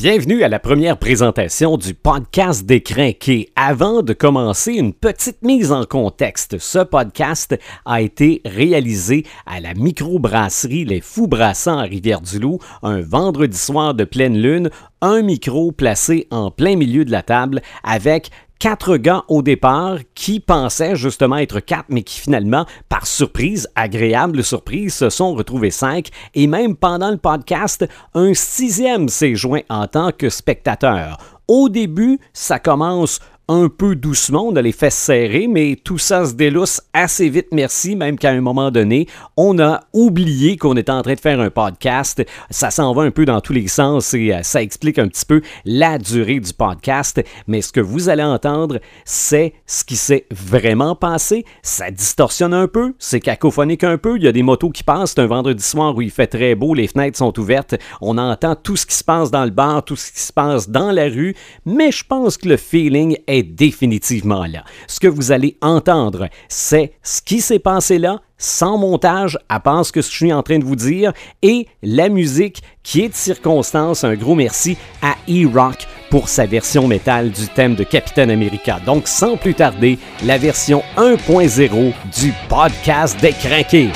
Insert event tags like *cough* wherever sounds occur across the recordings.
Bienvenue à la première présentation du podcast des Crinqués. Avant de commencer, une petite mise en contexte. Ce podcast a été réalisé à la microbrasserie Les Fous Brassants à Rivière-du-Loup un vendredi soir de pleine lune, un micro placé en plein milieu de la table avec quatre gars au départ qui pensaient justement être quatre, mais qui finalement, par surprise, agréable surprise, se sont retrouvés cinq. Et même pendant le podcast, un sixième s'est joint en tant que spectateur. Au début, ça commence un peu doucement, on a les fesses serrées, mais tout ça se délousse assez vite, merci, même qu'à un moment donné, on a oublié qu'on était en train de faire un podcast. Ça s'en va un peu dans tous les sens et euh, ça explique un petit peu la durée du podcast, mais ce que vous allez entendre, c'est ce qui s'est vraiment passé. Ça distorsionne un peu, c'est cacophonique un peu, il y a des motos qui passent, c'est un vendredi soir où il fait très beau, les fenêtres sont ouvertes, on entend tout ce qui se passe dans le bar, tout ce qui se passe dans la rue, mais je pense que le feeling est définitivement là. Ce que vous allez entendre, c'est ce qui s'est passé là, sans montage, à part ce que je suis en train de vous dire, et la musique qui est de circonstance. Un gros merci à E-Rock pour sa version métal du thème de Capitaine America. Donc, sans plus tarder, la version 1.0 du podcast des craqués.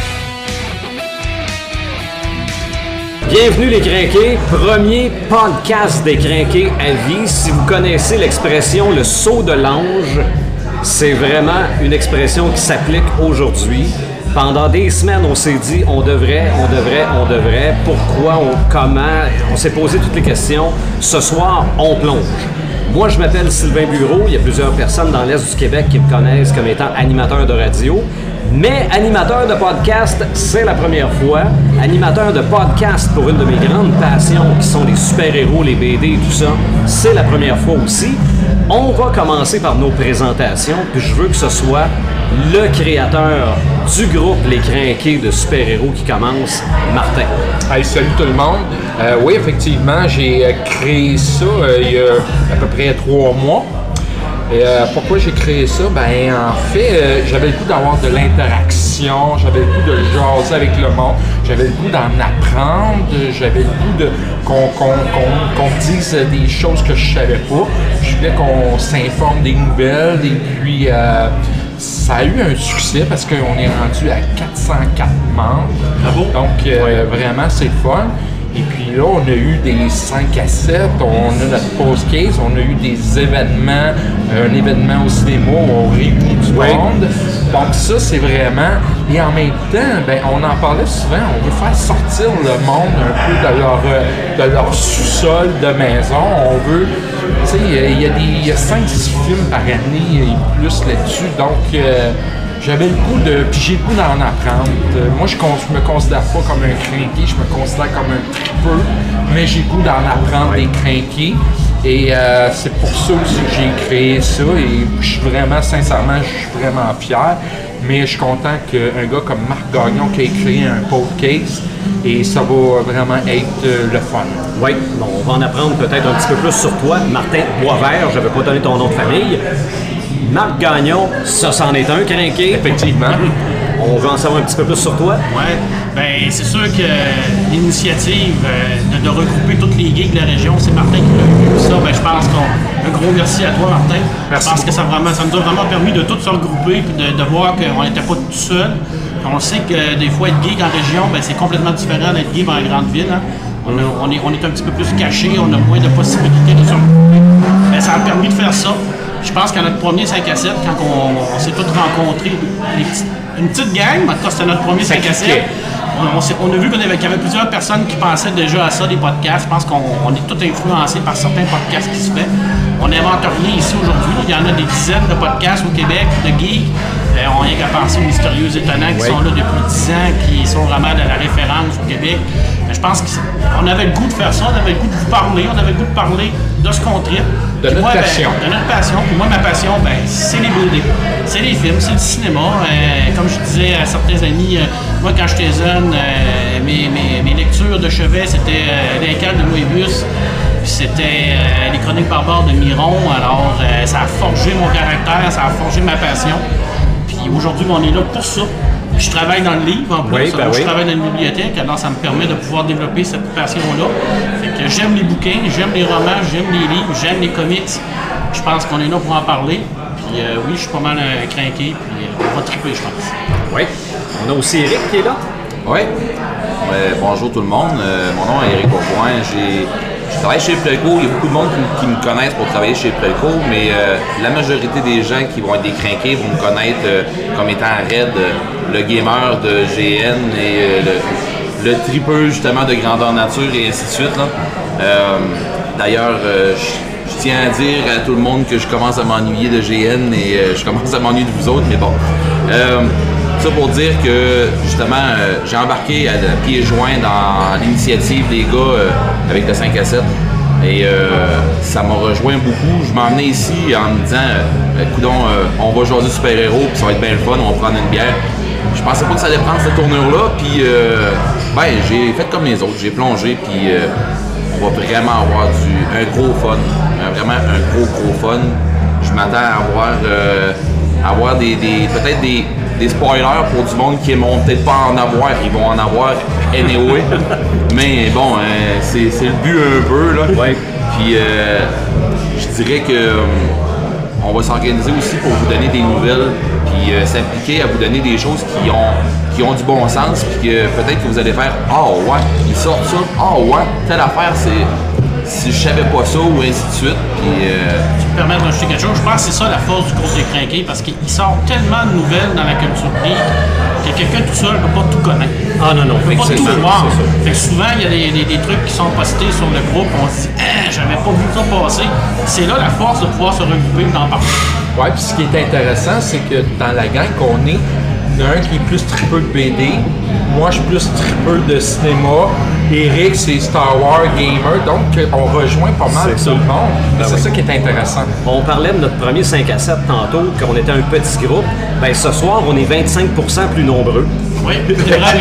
Bienvenue les crinqués, premier podcast des crinqués à vie. Si vous connaissez l'expression le saut de l'ange, c'est vraiment une expression qui s'applique aujourd'hui. Pendant des semaines, on s'est dit on devrait, on devrait, on devrait. Pourquoi, on, comment? On s'est posé toutes les questions. Ce soir, on plonge. Moi, je m'appelle Sylvain Bureau. Il y a plusieurs personnes dans l'Est du Québec qui me connaissent comme étant animateur de radio. Mais animateur de podcast, c'est la première fois. Animateur de podcast pour une de mes grandes passions qui sont les super-héros, les BD et tout ça, c'est la première fois aussi. On va commencer par nos présentations, je veux que ce soit le créateur du groupe Les Crinqués de super-héros qui commence, Martin. Hey, salut tout le monde. Euh, oui, effectivement, j'ai euh, créé ça euh, il y a à peu près trois mois. Et pourquoi j'ai créé ça? Ben, en fait, j'avais le goût d'avoir de l'interaction, j'avais le goût de jaser avec le monde, j'avais le goût d'en apprendre, j'avais le goût de qu'on me dise des choses que je savais pas. Je voulais qu'on s'informe des nouvelles et puis ça a eu un succès parce qu'on est rendu à 404 membres. Donc, vraiment, c'est fun. Et puis là, on a eu des 5 à 7, on a notre post case, on a eu des événements, un événement au cinéma où on réunit du monde. Donc ça, c'est vraiment... Et en même temps, ben, on en parlait souvent, on veut faire sortir le monde un peu de leur, euh, de leur sous-sol de maison. On veut... Tu sais, il y a, des 5-6 films par année et plus là-dessus. Donc... Euh, j'avais le goût de. Puis j'ai le goût d'en apprendre. Euh, moi, je, me considère pas comme un crinqué, je me considère comme un tripeux, mais j'ai le goût d'en apprendre des crinqués. Et euh, c'est pour ça aussi que j'ai créé ça. Et je suis vraiment, sincèrement, je suis vraiment fier. Mais je suis content qu'un gars comme Marc Gagnon qui ait créé un podcast et ça va vraiment être euh, le fun. Oui, bon, on va en apprendre peut-être un petit peu plus sur toi. Martin Boisvert, je ne vais pas donner ton nom de famille. Marc Gagnon, ça c'en est un crinqué. Effectivement. *laughs* On veut en savoir un petit peu plus sur toi. Oui, ben c'est sûr que l'initiative euh, de, regrouper toutes les geeks de la région, c'est Martin qui l'a eu. Ça, ben, je pense qu'un gros merci à toi, Martin. Merci. Je pense que ça, vraiment, ça nous a vraiment permis de tous se regrouper et de, voir qu'on n'était pas tout seul. On sait que des fois, être geek en région, ben, c'est complètement différent d'être geek dans les grandes villes. Hein. On, est, on, est, un petit peu plus caché, on a moins de possibilités de se regrouper. Ben, ça a permis de faire ça. Je pense qu'à notre premier 5 à 7, quand on, s'est tous rencontrés, une petite gang, en tout cas c'était notre premier 5 à 7, on, a vu qu'il y, avait plusieurs personnes qui pensaient déjà à ça, des podcasts. Je pense qu'on est tous influencés par certains podcasts qui se font. On n'invente rien ici aujourd'hui. Il y en a des dizaines de podcasts au Québec, de geeks. Euh, on rien qu'à penser aux mystérieux étonnants qui sont là depuis 10 ans, qui sont vraiment de la référence au Québec. Je pense qu'on avait le goût de faire ça, on avait le goût de vous parler, on avait le goût de parler de ce qu'on tripe. De notre ben, passion. de notre passion. Puis moi, ma passion, ben, c'est les BD. C'est les films, c'est le cinéma. Euh, comme je disais à certains amis, euh, moi, quand j'étais jeune, euh, mes, mes, lectures de chevet, c'était L'incal de Moebius, puis c'était les chroniques barbares de Miron. Alors, ça a forgé mon caractère, ça a forgé ma passion. Puis aujourd'hui, on est là pour ça. Je travaille dans le livre en plus. Oui, ben je oui. travaille dans une bibliothèque, alors ça me permet de pouvoir développer cette passion-là. Fait que j'aime les bouquins, j'aime les romans, j'aime les livres, j'aime les comics. Je pense qu'on est là pour en parler. Puis euh, oui, je suis pas mal euh, craqué, puis euh, on va triper, je pense. Oui. On a aussi Eric qui est là. Oui. Euh, bonjour tout le monde. Euh, mon nom est Eric Bourgoin. J'ai, travaille chez Prelco. Il y a beaucoup de monde qui, me- connaissent pour travailler chez Prelco, mais euh, la majorité des gens qui vont être des crinqués vont me connaître euh, comme étant Red, le gamer de GN et euh, le, le tripeux justement de grandeur nature et ainsi de suite. d'ailleurs, je, tiens à dire à tout le monde que je commence à m'ennuyer de GN et je commence à m'ennuyer de vous autres, mais bon. Pour dire que justement, euh, j'ai embarqué à pieds joints dans l'initiative des gars euh, avec le 5 à 7. Et euh, ça m'a rejoint beaucoup. Je m'en venais ici en me disant, euh, on va jouer du super-héros, puis ça va être bien le fun, on va prendre une bière. Je pensais pas que ça allait prendre cette tournure-là, puis ben, j'ai fait comme les autres, j'ai plongé, puis on va vraiment avoir du, un gros fun, un- vraiment un gros gros fun. Je m'attends à avoir, avoir des, des- peut-être des, des spoilers pour du monde qui vont peut-être pas en avoir, ils vont en avoir anyway. *laughs* Mais bon, euh, c'est c'est le but un peu là. Ouais. Puis euh, je dirais que euh, on va s'organiser aussi pour vous donner des nouvelles, puis euh, s'appliquer à vous donner des choses qui ont, qui ont du bon sens, puis que peut-être que vous allez faire Ah ouais, ils sortent ça, ah ouais, telle affaire, c'est. Si je savais pas ça, ou ainsi de suite. Puis euh, me permettre d'ajouter quelque chose. Je pense que c'est ça la force du groupe des crinqués parce qu'il sort tellement de nouvelles dans la culture geek que quelqu'un tout seul ne peut pas tout connaître. Ah non, non. On peut pas tout ça, voir. Fait que souvent, il y a des, des- des trucs qui sont postés sur le groupe, on se dit Ah, j'avais pas vu ça passer. C'est là la force de pouvoir se regrouper et d'en parler. Ouais, puis ce qui est intéressant, c'est que dans la gang qu'on est, il y en a un qui est plus tripeux de BD, moi je suis plus tripeux de cinéma, Eric c'est Star Wars gamer, donc on rejoint pas mal C'est tout ça. le monde. Ben c'est oui. ça qui est intéressant. On parlait de notre premier 5 à 7 tantôt, qu'on était un petit groupe. Ben ce soir, on est 25% plus nombreux. Oui, *laughs* c'est vrai.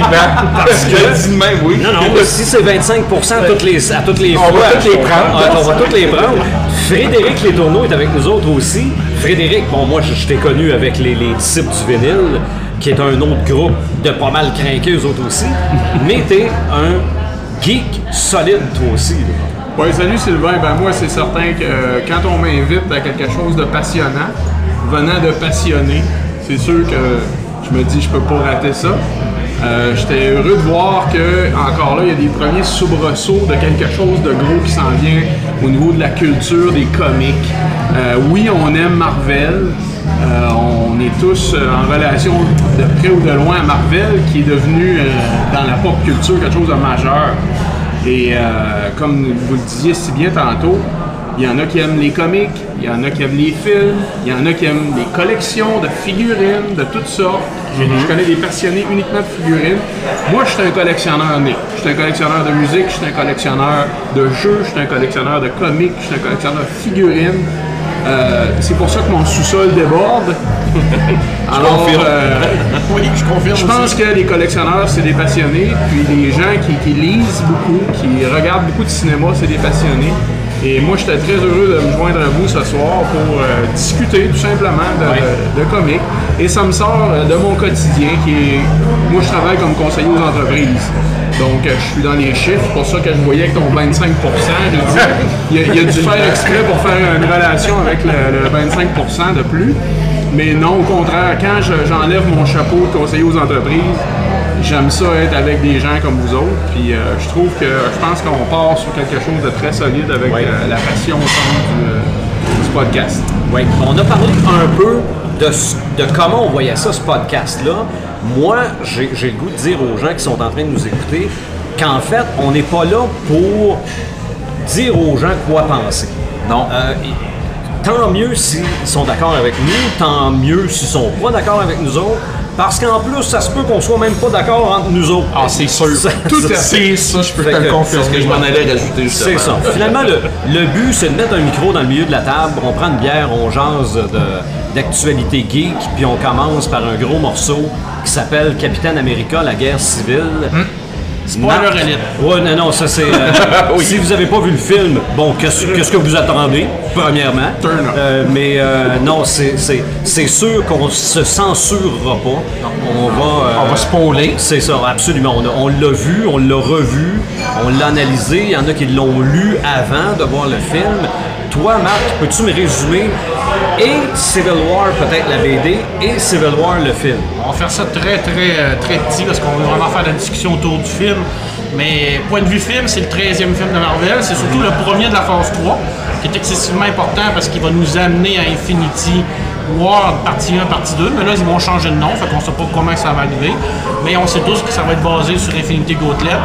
Parce que, dis de même, oui. Non, non, si c'est 25 à toutes les, à toutes les On fois, va toutes les prendre. On va toutes les prendre. Frédéric Les Tourneaux est avec nous autres aussi. Frédéric, bon, moi, je, je t'ai connu avec les, les disciples du vinyle, qui est un autre groupe de pas mal craqués, eux autres aussi. *laughs* Mais t'es un geek solide, toi aussi. là. Oui, salut Sylvain. Ben moi, c'est certain que euh, quand on m'invite à quelque chose de passionnant, venant de passionné, c'est sûr que je me dis je peux pas rater ça. Euh, J'étais heureux de voir que encore là, il y a des premiers soubresauts de quelque chose de gros qui s'en vient au niveau de la culture des comics. Euh, oui, on aime Marvel. Euh, on est tous euh, en relation de près ou de loin à Marvel, qui est devenu euh, dans la pop culture quelque chose de majeur. Et comme vous le disiez si bien tantôt, il y en a qui aiment les comics, il y en a qui aiment les films, il y en a qui aiment les collections de figurines de toutes sortes. Je connais des passionnés uniquement de figurines. Moi, je suis un collectionneur né. Je suis un collectionneur de musique, je suis un collectionneur de jeux, je suis un collectionneur de comics, je suis un collectionneur de figurines. Euh, c'est pour ça que mon sous-sol déborde. *laughs* Alors, euh, Oui, je confirme. je pense que les collectionneurs, c'est des passionnés, puis les gens qui, qui lisent beaucoup, qui regardent beaucoup de cinéma, c'est des passionnés. Et moi, j'étais très heureux de me joindre à vous ce soir pour euh, discuter tout simplement de, de, de comics. Et ça me sort de mon quotidien, qui est... Moi, je travaille comme conseiller aux entreprises. Donc, euh, je suis dans les chiffres, c'est pour ça que je voyais que ton 25 j'ai dit, il, a, a dû faire exprès pour faire une relation avec le, le 25% de plus. Mais non, au contraire, quand je- j'enlève mon chapeau de conseiller aux entreprises, j'aime ça être avec des gens comme vous autres. Puis euh, je trouve que je pense qu'on part sur quelque chose de très solide avec Ouais. euh, la passion du, euh, du podcast. Oui, on a parlé un peu de comment on voyait ça, ce podcast-là. Moi, j'ai le goût de dire aux gens qui sont en train de nous écouter qu'en fait, on n'est pas là pour dire aux gens quoi penser. non. Euh, tant mieux s'ils sont d'accord avec nous, tant mieux s'ils sont pas d'accord avec nous autres, parce qu'en plus, ça se peut qu'on soit même pas d'accord entre nous autres. Ah, c'est sûr. Ça- Tout à fait ça, je peux Fait te le c'est ce que je m'en allais rajouter justement. C'est ça. Finalement, le, le but, c'est de mettre un micro dans le milieu de la table, on prend une bière, on jase de- d'actualité geek, puis on commence par un gros morceau qui s'appelle Capitaine America, la guerre civile. Spoiler alert. Ouais, non, non, ça c'est. euh, *laughs* Si vous n'avez pas vu le film, bon, qu'est-ce que vous attendez, premièrement? Turn. Euh, mais euh, non, c'est- c'est c'est sûr qu'on se censurera pas. On va. On va spoiler. C'est ça, absolument. On, a- on l'a vu, on l'a revu, on l'a analysé. Il y en a qui l'ont lu avant de voir le film. Toi, Marc, peux-tu me résumer et Civil War, peut-être la BD, et Civil War, le film? On va faire ça très, très, euh, très petit parce qu'on va vraiment faire la discussion autour du film. Mais point de vue film, c'est le 13e film de Marvel. C'est surtout le premier de la phase 3 qui est excessivement important parce qu'il va nous amener à Infinity War partie 1, partie 2. Mais là, ils vont changer de nom, fait qu'on sait pas comment ça va arriver. Mais on sait tous que ça va être basé sur Infinity Gauntlet,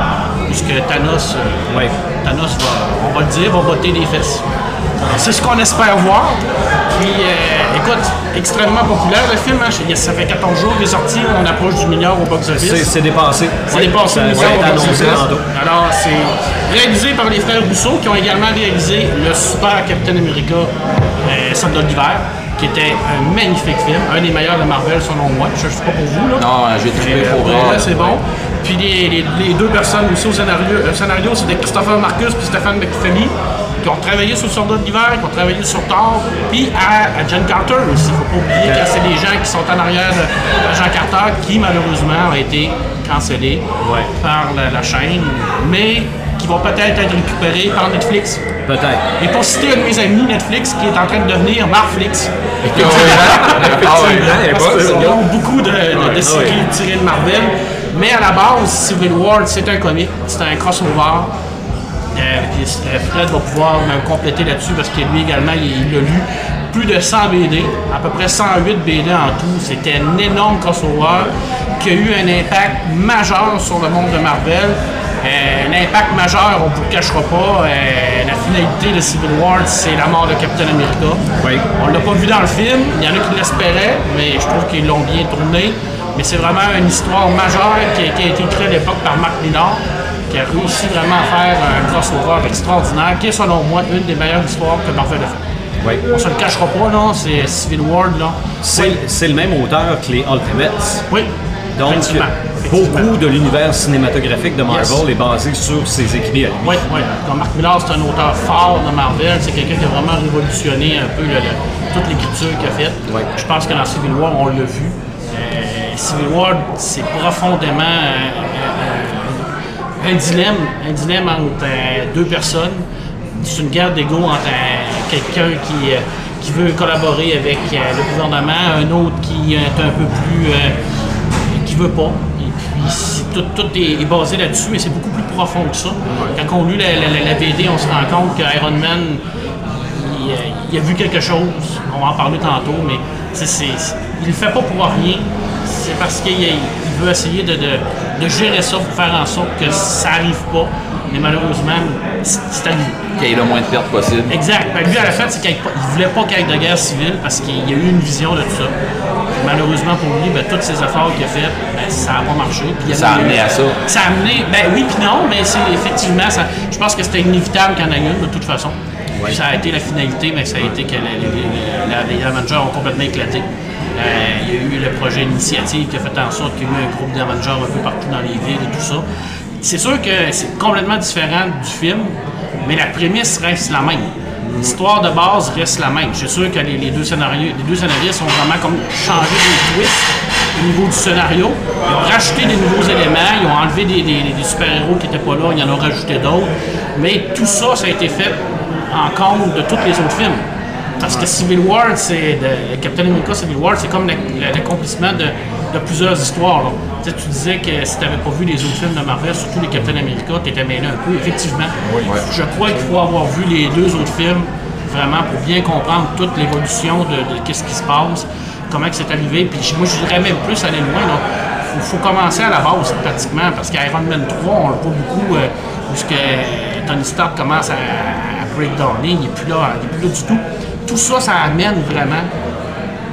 puisque Thanos, euh, Ouais. Thanos va, on va le dire, va botter les fesses. C'est ce qu'on espère voir. Puis, euh, écoute, extrêmement populaire le film. hein. Ça fait 14 jours qu'il est sorti. On approche du milliard au box-office. c'est dépassé. C'est dépassé Ça au. Alors, c'est réalisé par les frères Rousseau qui ont également réalisé le super Captain America euh, Soldat d'hiver, qui était un magnifique film, un des meilleurs de Marvel selon moi. Je ne sais pas pour vous. Là. Non, j'ai trouvé Euh, pour vrai. c'est bon. Puis les, les- les deux personnes aussi au scénario, le scénario c'était Christopher Marcus puis Stéphane McFelly qui ont travaillé sur le Soldat d'hiver, qui ont travaillé sur Thor, puis à, à John Carter aussi. Faut pas oublier que c'est les gens qui sont en arrière de, Jean Carter qui malheureusement a été cancellé par la, la chaîne, mais qui vont peut-être être récupérés par Netflix. Peut-être. Et pour citer un de mes amis Netflix qui est en train de devenir Marflix. Effectivement, il est Parce pas, qu'ils ce gars. ont beaucoup de, de, de séries tirées de Marvel. Mais à la base, Civil War, c'est un comic, c'est un crossover. Euh, puis, euh, Fred va pouvoir me compléter là-dessus parce que lui également, il il l'a lu. Plus de 100 BD, à peu près 108 BD en tout. C'était un énorme crossover qui a eu un impact majeur sur le monde de Marvel. Euh, un impact majeur, on ne vous le cachera pas. Euh, la finalité de Civil War, c'est la mort de Captain America. Oui. On l'a pas vu dans le film. Il y en a qui l'espéraient, mais je trouve qu'ils l'ont bien tourné. Mais c'est vraiment une histoire majeure qui a, qui a été créée à l'époque par Marc Millar, qui a réussi vraiment à faire un crossover extraordinaire, qui est selon moi une des meilleures histoires que Marvel a fait. Oui. On se le cachera pas, là, c'est Civil War, là. C'est le même auteur que les Ultimates. Oui. Donc. Beaucoup de l'univers cinématographique de Marvel Yes. est basé sur ses écrits à lui. Oui, oui. Comme Marc Millar, c'est un auteur fort de Marvel. C'est quelqu'un qui a vraiment révolutionné un peu le- le- toute l'écriture qu'il a faite. Oui. Je pense que dans Civil War, on l'a vu. Euh, Civil War, c'est profondément un dilemme, un dilemme entre euh, deux personnes. C'est une guerre d'ego entre euh, quelqu'un qui, qui veut collaborer avec euh, le gouvernement, un autre qui est un peu plus... euh, qui veut pas. Tout, tout est, basé là-dessus, mais c'est beaucoup plus profond que ça. Quand on lit la, la- la- la BD, on se rend compte que Iron Man, il, euh, il a vu quelque chose. On va en parler tantôt, mais c'est, il le fait pas pour rien. C'est parce qu'il il veut essayer de, de- de gérer ça pour faire en sorte que ça arrive pas. Mais malheureusement, c'est c'est arrivé. Qu'il y ait le moins de pertes possible. Exact. Ben, lui, à la fin, c'est qu'il ne voulait pas qu'il y ait de guerre civile parce qu'il y a eu une vision de tout ça. Malheureusement pour lui, ben, tous ces efforts qu'il a fait, ben, ça n'a pas marché. Puis Ça a amené à ça. Ça a amené, ben oui, puis non, mais c'est effectivement, ça, je pense que c'était inévitable qu'il y en ait une de toute façon. Ça a été la finalité, mais ça a été que les, les- Avengers ont complètement éclaté. Euh, il y a eu le projet Initiative qui a fait en sorte qu'il y a eu un groupe d'Avengers un peu partout dans les villes et tout ça. C'est sûr que c'est complètement différent du film, mais la prémisse reste la même. L'histoire de base reste la même. Je suis sûr que les, deux scénarios, les deux scénaristes ont vraiment comme changé des twists au niveau du scénario. Ils ont rajouté des nouveaux éléments, ils ont enlevé des, super-héros qui n'étaient pas là, ils en ont rajouté d'autres. Mais tout ça, ça a été fait en compte de tous les autres films. Parce que Civil War, c'est Captain America Civil War, c'est comme l'ac- l'accomplissement de, de plusieurs histoires. là. Tu, sais, tu disais que si tu n'avais pas vu les autres films de Marvel, surtout les Captain America, tu étais mêlé un peu, effectivement. Je crois qu'il faut avoir vu les deux autres films vraiment pour bien comprendre toute l'évolution de, de qu'est-ce qui se passe, comment que c'est arrivé. Puis moi, je dirais même plus aller loin. Il faut, faut commencer à la base, pratiquement, parce qu'Iron Man 3, on le voit beaucoup, euh, puisque Tony Stark commence à, à breakdowner, il n'est plus là, il est plus là du tout. Tout ça, ça amène vraiment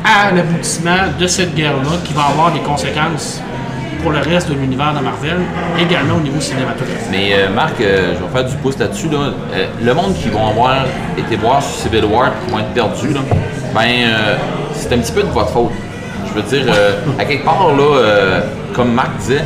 à l'aboutissement de cette guerre-là qui va avoir des conséquences pour le reste de l'univers de Marvel, également au niveau cinématographique. Mais euh, Marc, euh, je vais faire du pouce là-dessus. Là. Euh, le monde qui vont avoir été voir sur Civil War qui vont être perdus, ben, c'est un petit peu de votre faute. Je veux dire, à quelque part, là, comme Marc disait,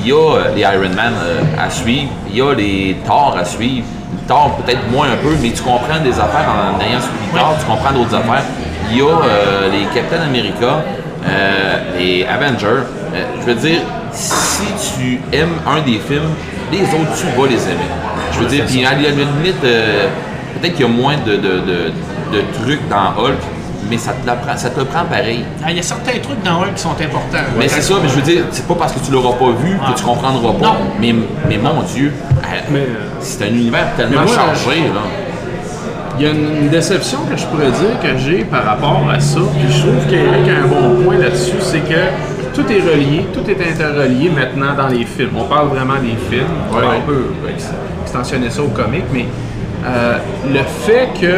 il y a les Iron Man à suivre, il y a les Thor à suivre. Peut-être moins un peu, mais tu comprends des affaires en ayant suivi Thor, tu comprends d'autres affaires. Il y a euh, les Captain America, euh, les Avengers. Euh, je veux dire, si tu aimes un des films, les autres, tu vas les aimer. Je veux dire, puis à la limite, peut-être qu'il y a moins de, de, de- de trucs dans Hulk, mais ça te, la prend, ça te le prend pareil. Ah, Il y a certains trucs dans Hulk qui sont importants. Mais c'est ça, mais je veux dire, c'est pas parce que tu l'auras pas vu que tu comprendras pas. Non. Mais, mais mon Dieu, euh, Mais, euh, c'est un univers tellement moi, chargé. Là. Il y a une déception que je pourrais dire que j'ai par rapport à ça, puis je trouve qu'Eric a un bon point là-dessus, c'est que tout est relié, tout est interrelié maintenant dans les films. On parle vraiment des films, Ouais, on peut ex- extensionner ça aux comics, mais euh, le fait que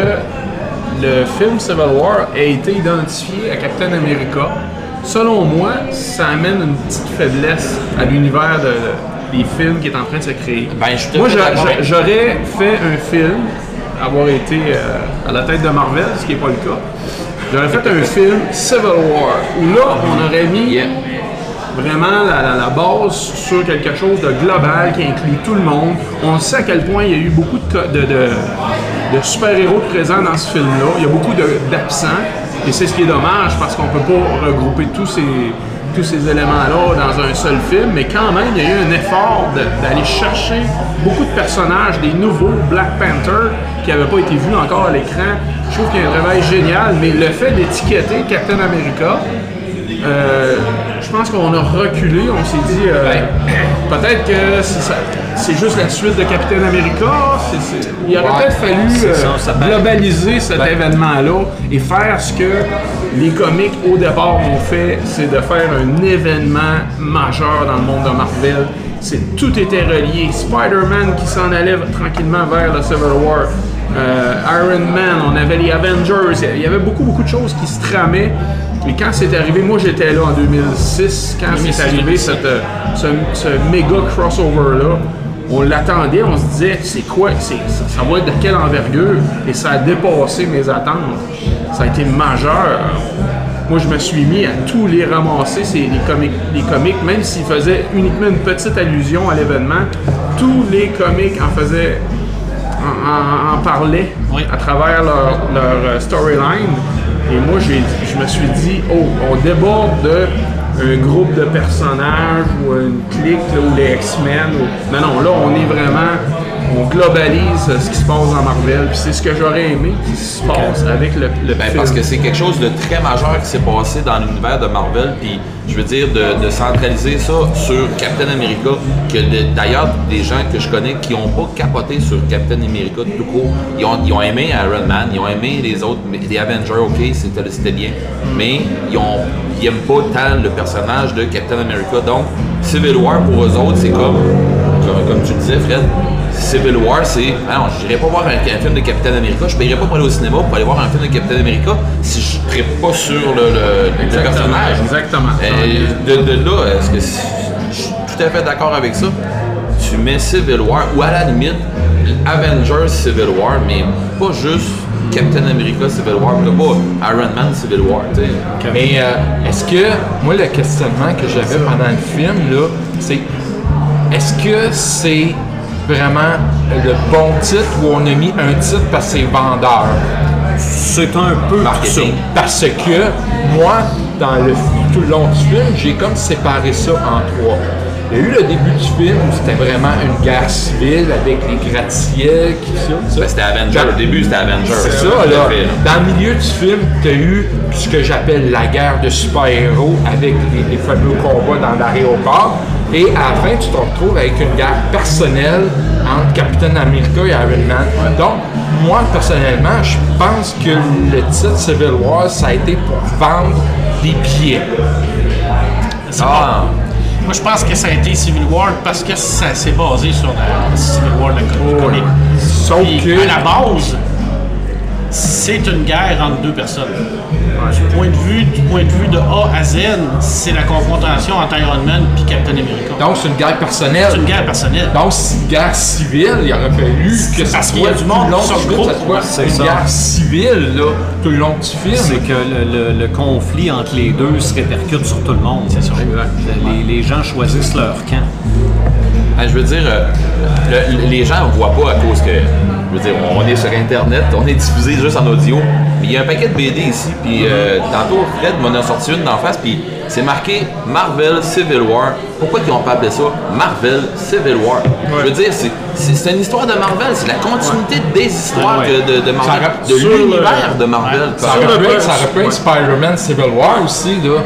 le film Civil War ait été identifié à Captain America, selon moi, ça amène une petite faiblesse à l'univers de- des films qui est en train de se créer. Ben, je Moi, j'aurais fait un film, avoir été euh, à la tête de Marvel, ce qui n'est pas le cas. J'aurais fait un film Civil War, où là, on aurait mis Yeah. vraiment la, la- la base sur quelque chose de global qui inclut tout le monde. On sait à quel point il y a eu beaucoup de, co- de, de- de super-héros présents dans ce film-là. Il y a beaucoup d'absents. Et c'est ce qui est dommage parce qu'on peut pas regrouper tous ces, tous ces éléments-là dans un seul film. Mais quand même, il y a eu un effort d'aller chercher beaucoup de personnages, des nouveaux Black Panther qui n'avaient pas été vus encore à l'écran. Je trouve qu'il y a un travail génial. Mais le fait d'étiqueter Captain America, euh, je pense qu'on a reculé, on s'est dit euh, peut-être que c'est juste la suite de Captain America. il aurait Ouais, peut-être fallu euh, ça, ça paraît. globaliser cet événement-là et faire ce que les comics au départ ont fait, c'est de faire un événement majeur dans le monde de Marvel. C'est tout était relié. Spider-Man qui s'en allait tranquillement vers le Civil War. Euh, Iron Man, on avait les Avengers, il y avait beaucoup beaucoup de choses qui se tramaient. Et quand c'est arrivé, moi j'étais là en 2006, quand c'est 2006, arrivé cette, euh, ce, ce méga crossover-là, on l'attendait, on se disait c'est quoi, ça, ça va être de quelle envergure, et ça a dépassé mes attentes. Ça a été majeur. Moi je me suis mis à tous les ramasser, c'est les comics, les comics, même s'ils faisaient uniquement une petite allusion à l'événement, tous les comics en faisaient en, en- en parlaient Oui. à travers leur, leur, euh, storyline. Et moi, je me suis dit, oh, on déborde de un groupe de personnages ou une clique, ou les X-Men. ou- Non, non, là, on est vraiment, on globalise ce qui se passe dans Marvel. Puis c'est ce que j'aurais aimé qui se passe avec le, le Ben, film. parce que c'est quelque chose de très majeur qui s'est passé dans l'univers de Marvel, puis je veux dire de, de centraliser ça sur Captain America, que de- d'ailleurs des gens que je connais qui n'ont pas capoté sur Captain America tout court, ils ont, ils ont aimé Iron Man, ils ont aimé les autres, les Avengers, ok, c'était c'était bien, mais ils ont ils aiment pas tant le personnage de Captain America, donc Civil War pour eux autres, c'est comme, comme, tu le disais Fred, Civil War, c'est. Ah non, je n'irai pas voir un, un film de Captain America. Je ne paierai pas pour aller au cinéma pour aller voir un film de Captain America si je ne trippe pas sur le, le- le Exactement, personnage. exactement. Euh, de, de là, est-ce que je suis tout à fait d'accord avec ça? Tu mets Civil War ou à la limite Avengers Civil War, mais pas juste Captain America Civil War, puis pas Iron Man Civil War. Mais euh, est-ce que, moi, le questionnement que j'avais pendant le film, là, c'est est-ce que c'est vraiment le bon titre ou on a mis un titre parce que c'est vendeur? C'est un peu Marketing. Parce que moi, dans le, tout le long du film, j'ai comme séparé ça en trois. Il y a eu le début du film où c'était vraiment une guerre civile avec les gratte-ciels, qui ça, ça. Ben, c'était Avenger. Au début, c'était Avenger. C'est ça, là. Dans le milieu du film, tu as eu ce que j'appelle la guerre de super-héros avec les, les fameux combats dans l'aéroport. Et à la fin, tu te retrouves avec une guerre personnelle entre Captain America et Iron Man. Donc, moi, personnellement, je pense que le titre Civil War, ça a été pour vendre des billets. Ah. Moi, je pense que ça a été Civil War parce que ça s'est basé sur la Civil War, le comic. Sauf que... à la base, c'est une guerre entre deux personnes. Du point de vue, du point de vue de A à Z, c'est la confrontation entre Iron Man et Captain America. Donc, c'est une guerre personnelle. C'est une guerre personnelle. Donc, c'est une guerre civile. Il aurait fallu que ça parce qu'il y a soit du monde le long ça regroupe. soit C'est une ça. guerre civile, là, tout le long du film. C'est que le, le- le conflit entre les deux se répercute sur tout le monde. C'est ça. Les, les gens choisissent leur camp. Ah, je veux dire, euh, le- les gens ne voient pas à cause que, je veux dire, on est sur Internet, on est diffusé juste en audio. Mais il y a un paquet de BD ici, puis euh, tantôt, Fred m'en a sorti une d'en face, puis c'est marqué Marvel Civil War. Pourquoi ils ont pas appelé ça Marvel Civil War? Je veux dire, c'est- une histoire de Marvel, c'est la continuité des histoires Ouais. de, de Marvel, de l'univers de Marvel. Ça aurait pu être Spider-Man Civil War aussi, là.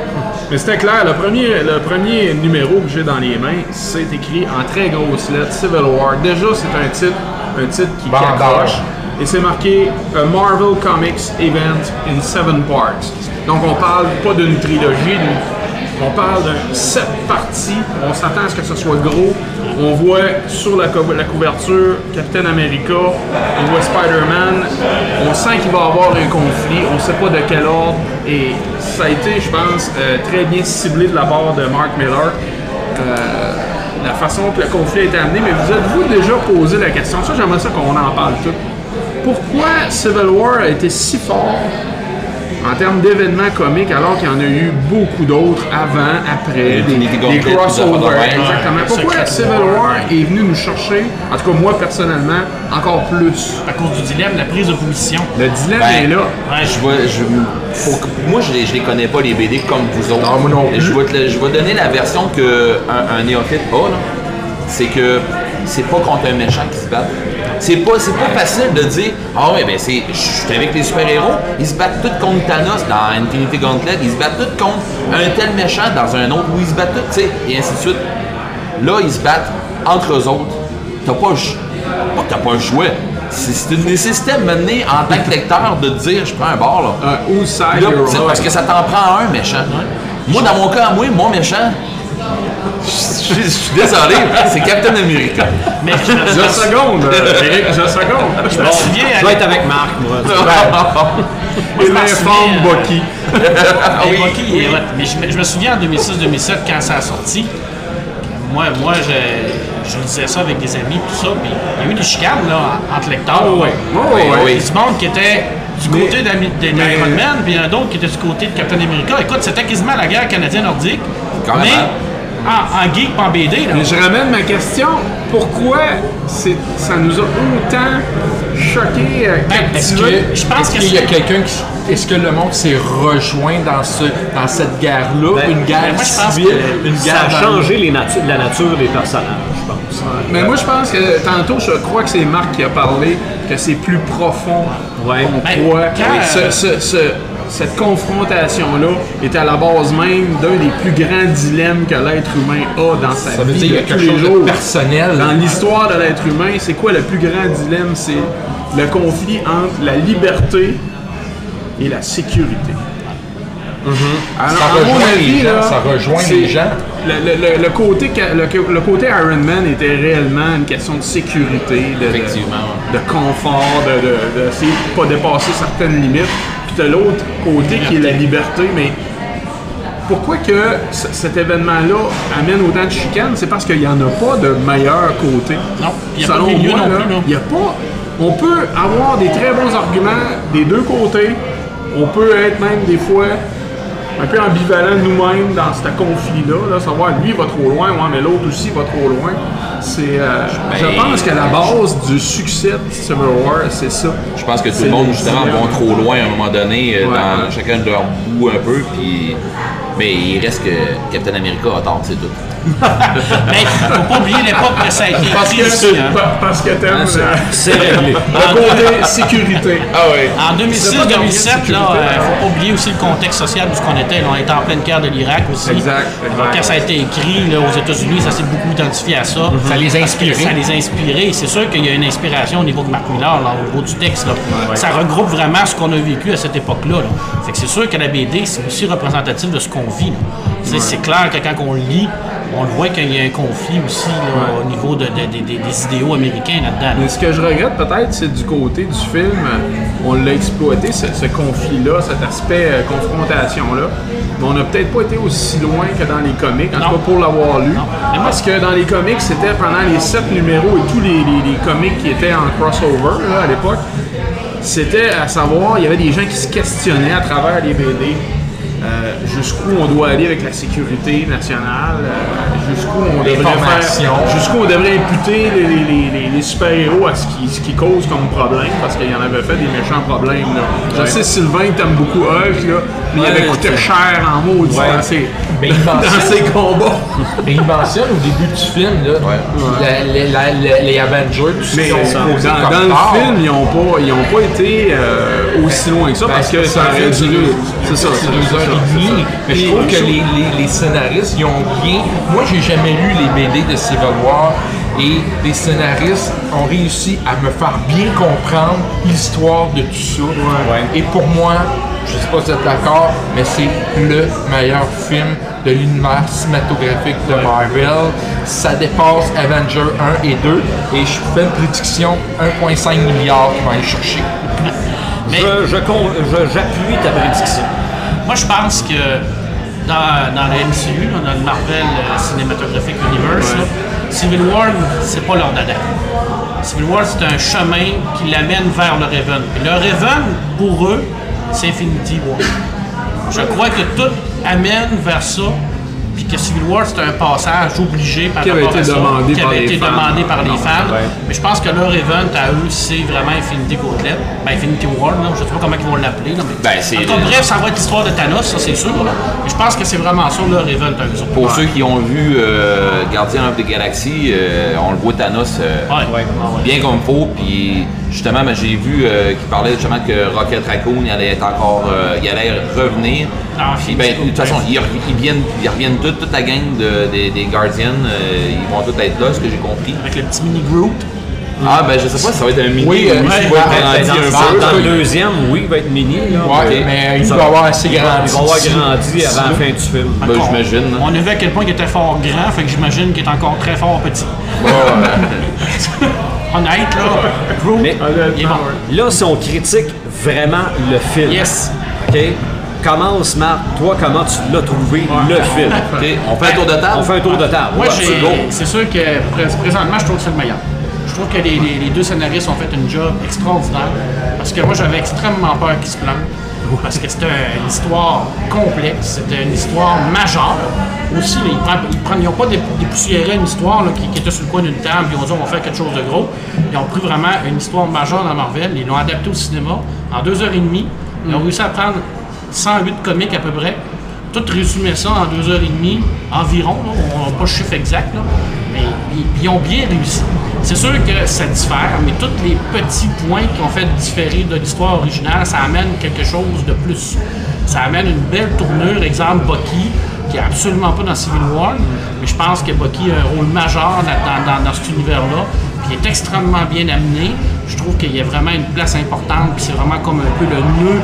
Mais c'était clair, le premier, le premier numéro que j'ai dans les mains, c'est écrit en très grosses lettres Civil War. Déjà, c'est un titre, un titre qui, accroche. Et c'est marqué A Marvel Comics Event in Seven Parts. Donc on parle pas d'une trilogie, on parle de sept parties. On s'attend à ce que ce soit gros. On voit sur la, cou- la couverture Captain America, on voit Spider-Man. On sent qu'il va y avoir un conflit. On sait pas de quel ordre. Et ça a été, je pense, euh, très bien ciblé de la part de Mark Miller. Euh, la façon que le conflit a été amené, mais vous êtes-vous déjà posé la question? Ça, j'aimerais ça qu'on en parle tout. Pourquoi Civil War a été si fort en termes d'événements comiques alors qu'il y en a eu beaucoup d'autres avant, après, des, des crossovers, exactement. Ouais, Pourquoi Civil War. War est venu nous chercher, en tout cas moi personnellement, encore plus? À cause du dilemme, la prise de position. Le dilemme Ben, est là. Ouais, Je vois, je, faut que- moi, je les, je les connais pas, les BD, comme vous autres. Non, moi non plus. Je vais, te je vais donner la version que un, néophyte a, là. C'est que c'est pas contre un méchant qui se bat. C'est pas, c'est pas facile de dire Ah ouais, ben c'est. Je suis avec les super-héros, ils se battent tous contre Thanos dans Infinity Gauntlet, ils se battent tous contre un tel méchant dans un autre où ils se battent tous, tu sais, et ainsi de suite. Là, ils se battent entre eux autres. T'as pas Pas t'as pas le choix. C'est une nécessité à mener en tant que lecteur de te dire je prends un bord là. Un whose side Là, parce que ça t'en prend un méchant. Moi, dans mon cas, moi, mon méchant, je je suis désolé, c'est Captain America. mais je me, Je seconde, euh, *laughs* Eric, je seconde. je me souviens, Je vais être avec Marc, moi. *laughs* Et l'informe euh, Bucky. *laughs* Ah oui, Bucky, il est oui. hot. Mais je, me- je me souviens en 2006-2007, quand ça a sorti, moi, moi je, je lisais ça avec des amis, tout ça, puis il y a eu des chicanes là, entre lecteurs. Ah ouais. là. Ouais, ouais, Il y a du monde qui était du Mais- côté d'Iron Man, puis il y en a d'autres qui étaient du côté de Captain America. Écoute, c'était quasiment la guerre canadienne-nordique. Mais en, en geek, pas en BD. Là. Mais je ramène ma question. Pourquoi c'est- ça nous a autant choqué, euh, Ben, Est-ce que- Je pense est-ce que qu'il y a c'est- quelqu'un qui. Est-ce que le monde s'est rejoint dans, ce, dans cette guerre-là? Ben, une guerre ben, moi, je pense civile, que une Ça guerre a changé les natu- la nature des personnages, je pense. Mais moi, je pense que tantôt, je crois que c'est Marc qui a parlé que c'est plus profond Ouais. qu'on Ben, croit. quand, Ce- ce- ce- cette confrontation-là est à la base même d'un des plus grands dilemmes que l'être humain a dans sa Ça veut vie dire de quelque tous les chose de jours. personnel. Dans l'histoire de l'être humain, c'est quoi le plus grand dilemme? C'est le conflit entre la liberté et la sécurité. Alors, Ça mon rejoint avis, les gens, là, ça rejoint c'est- les gens. Le, le- le- le côté, ca- le, le côté Iron Man était réellement une question de sécurité, de, de- Effectivement. de, confort, de, de pas dépasser certaines limites. Puis t'as l'autre côté qui est la liberté, mais pourquoi que cet événement-là amène autant de chicanes? C'est parce qu'il n'y en a pas de meilleur côté. Non, il y a pas de moi, non là, plus, là. Il y a pas. On peut avoir des très bons arguments des deux côtés. On peut être même des fois un peu ambivalent nous-mêmes dans ce conflit-là, là, savoir lui va trop loin, ouais, mais l'autre aussi va trop loin. C'est, euh, je Ben, pense que la base du succès de Civil War, c'est ça. Je pense que tout le monde, justement, vont trop loin à un moment donné, euh, Ouais, dans ouais. chacun de leur bout un peu, puis. Mais il reste que Captain America a tort, c'est tout. *laughs* Mais faut pas oublier l'époque que ça a été Parce que, hein. pa- parce que t'aimes euh, C'est réglé. le côté sécurité. Ah oui. En C'est pas 2006-2007, gagné, là, sécurité, euh, faut pas oublier aussi le contexte social où on était. là. on était en pleine guerre de l'Irak aussi. Exact, exact. Quand ça a été écrit là, aux États-Unis, ça s'est beaucoup identifié à ça. Ça les a inspirés. Ça les a inspirés. C'est sûr qu'il y a une inspiration au niveau de Mark Millar, là, au niveau du texte. là. Ça regroupe vraiment ce qu'on a vécu à cette époque-là. là. Fait que c'est sûr que la BD, c'est aussi représentatif de ce qu'on vit. C'est clair que quand on lit, on le voit qu'il y a un conflit aussi là, au niveau de, de- de- de- des idéaux américains là-dedans. Mais ce que je regrette peut-être, c'est du côté du film, on l'a exploité, ce, ce conflit-là, cet aspect euh, confrontation-là. Mais on n'a peut-être pas été aussi loin que dans les comics, en Non. tout cas pour l'avoir lu. Mais moi- Parce que dans les comics, c'était pendant les sept numéros et tous les, les- les comics qui étaient en crossover là, à l'époque, c'était à savoir, il y avait des gens qui se questionnaient à travers les BD. Jusqu'où on doit aller avec la sécurité nationale, euh, jusqu'où on devrait faire, jusqu'où on devrait imputer les, les- les- les- les super-héros à ce qui, ce qui cause comme problème, parce qu'il y en avait fait des méchants problèmes. Là. Je sais, Sylvain, t'aimes beaucoup Hulk, là, mais il avait coûté cher en mots dans, ses, Mais il *laughs* dans ses combats. Et il mentionne au début du film là, la- la- la- la- les Avengers, Mais qu'ils ont dans, posé dans comme le tort. film, ils n'ont pas, ils ont pas été euh, aussi loin que ça, parce que ça aurait c'est duré. deux- C'est ça, c'est deux ça, heures et demie. ça. Mais je trouve que je- les, les- les scénaristes, ils ont bien. Moi, j'ai jamais lu les BD de Civil War et les scénaristes ont réussi à me faire bien comprendre l'histoire de tout ça. Et pour moi, je sais pas si vous êtes d'accord, mais c'est le meilleur film de l'univers cinématographique de Marvel. Ça dépasse Avenger 1 et 2 et je fais une prédiction 1,5 milliard qui va aller chercher. *laughs* Mais- Je- je con- je- J'appuie ta prédiction. Moi, je pense que dans, dans le MCU, là, dans le Marvel euh, Cinematographic Universe, là, Civil War, c'est pas leur dada. Civil War, c'est un chemin qui l'amène vers le Raven. Et le Raven, pour eux, c'est Infinity War. Je crois que tout amène vers ça, puis que Civil War, c'est un passage obligé par Qui avait rapport été à ça, demandé qui par avait les été fans. demandé par les fans. Ouais. Mais je pense que leur event à eux, c'est vraiment Infinity Gauntlet. Ben, Infinity War, là. je sais pas comment ils vont l'appeler. Ben, c'est en tout cas, le- bref, ça va être l'histoire de Thanos, ça c'est sûr. là. Mais je pense que c'est vraiment ça leur event eux. Pour ceux qui ont vu euh, Guardian of the Galaxy, euh, on le voit Thanos euh, Ouais. Ouais. bien comme faut. Puis justement, ben, j'ai vu euh, qu'il parlait justement que Rocket Raccoon il allait être encore, euh, il allait revenir. Ah, Puis, ben, de toute façon, ils, ils viennent, ils reviennent toute, toute la gang de- des, des Guardians. euh, ils vont tous être là, ce que j'ai compris. Avec le petit mini Groot. Ah ben je sais pas si ça va être un mini. Oui, euh, ou ouais, ouais, va être ouais, dans, peu. dans le deuxième, oui, il va être mini. Là, Ouais, mais il va avoir assez grandi. il va avoir grandi avant la fin du film. Ben, j'imagine. hein. On a vu à quel point il était fort grand, fait que j'imagine qu'il est encore très fort petit. *laughs* Honnête, là, Groot, Mais- il est bon. Là, si on critique vraiment le film, Yes. OK? Commence, Marc. Toi, comment tu l'as trouvé, le film? *laughs* Ok, on fait un tour de table? On fait un tour de table. Moi, Ouais, c'est sûr que pré- présentement, je trouve que c'est le meilleur. Je trouve que les, deux scénaristes ont fait une job extraordinaire. Parce que moi, j'avais extrêmement peur qu'ils se plantent. Parce que c'était une histoire complexe, c'était une histoire majeure. Aussi, ils n'ont pas dé- dépoussiéré une histoire qui, était sur le coin d'une table, ils ont dit on va faire quelque chose de gros. Ils ont pris vraiment une histoire majeure dans Marvel, ils l'ont adaptée au cinéma en deux heures et demie. Ils ont réussi à prendre 108 comiques à peu près, tout résumer ça en deux heures et demie environ, on n'a pas le chiffre exact. Mais ils, ont bien réussi. C'est sûr que ça diffère, mais tous les petits points qui ont fait différer de l'histoire originale, ça amène quelque chose de plus. Ça amène une belle tournure, exemple Bucky, qui est absolument pas dans Civil War, mais je pense que Bucky a un rôle majeur dans, dans- cet univers-là, puis il est extrêmement bien amené. Je trouve qu'il y a vraiment une place importante, puis c'est vraiment comme un peu le nœud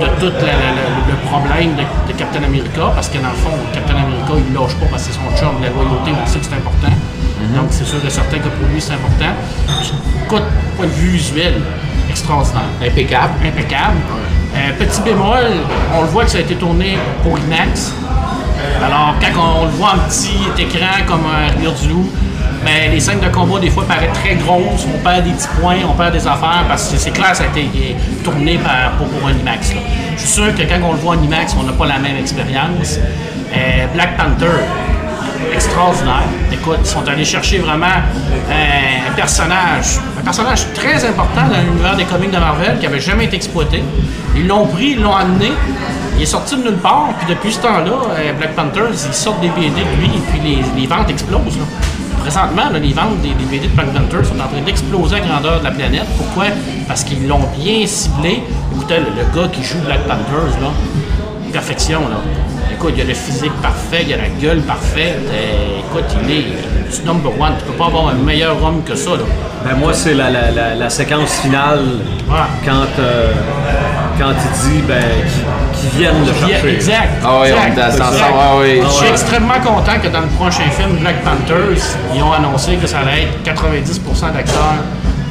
de tout le problème de, de Captain America, parce que dans le fond, Captain America, il ne lâche pas parce que c'est son chum, la loyauté, on sait que c'est important. Donc c'est sûr et certain que pour lui, c'est important. Écoute, point de vue visuel, extraordinaire. Impeccable. Impeccable. Euh, petit bémol, on le voit que ça a été tourné pour IMAX. Alors, quand on, on le voit en petit écran comme un Rivière du Loup, ben, les scènes de combat, des fois, paraissent très grosses. On perd des petits points, on perd des affaires parce que c'est clair ça a été euh, tourné par, pour, pour un IMAX. là. Je suis sûr que quand on le voit en IMAX, on n'a pas la même expérience. Euh, Black Panther, extraordinaire. Écoute, ils sont allés chercher vraiment euh, un personnage, un personnage très important dans l'univers des comics de Marvel qui n'avait jamais été exploité. Ils l'ont pris, ils l'ont amené. Il est sorti de nulle part, puis depuis ce temps-là, euh, Black Panther, ils sortent des BD de lui, et puis les, les ventes explosent. Présentement, là, les ventes des, des BD de Black Panther sont en train d'exploser à grandeur de la planète. Pourquoi? Parce qu'ils l'ont bien ciblé. Écoutez, le, le gars qui joue Black Panthers, là, perfection, là. Écoute, il a le physique parfait, il a la gueule parfaite. euh, écoute, il est du number one. Tu peux pas avoir un meilleur homme que ça, là. Ben moi, c'est la, la- la- la séquence finale Ouais. quand, euh, quand il dit ben, qu'ils viennent le chercher. Exact. Ah oui, on exact, est exact. ouais, ouais. Je suis extrêmement content que dans le prochain film Black Panthers, ils ont annoncé que ça allait être 90% d'acteurs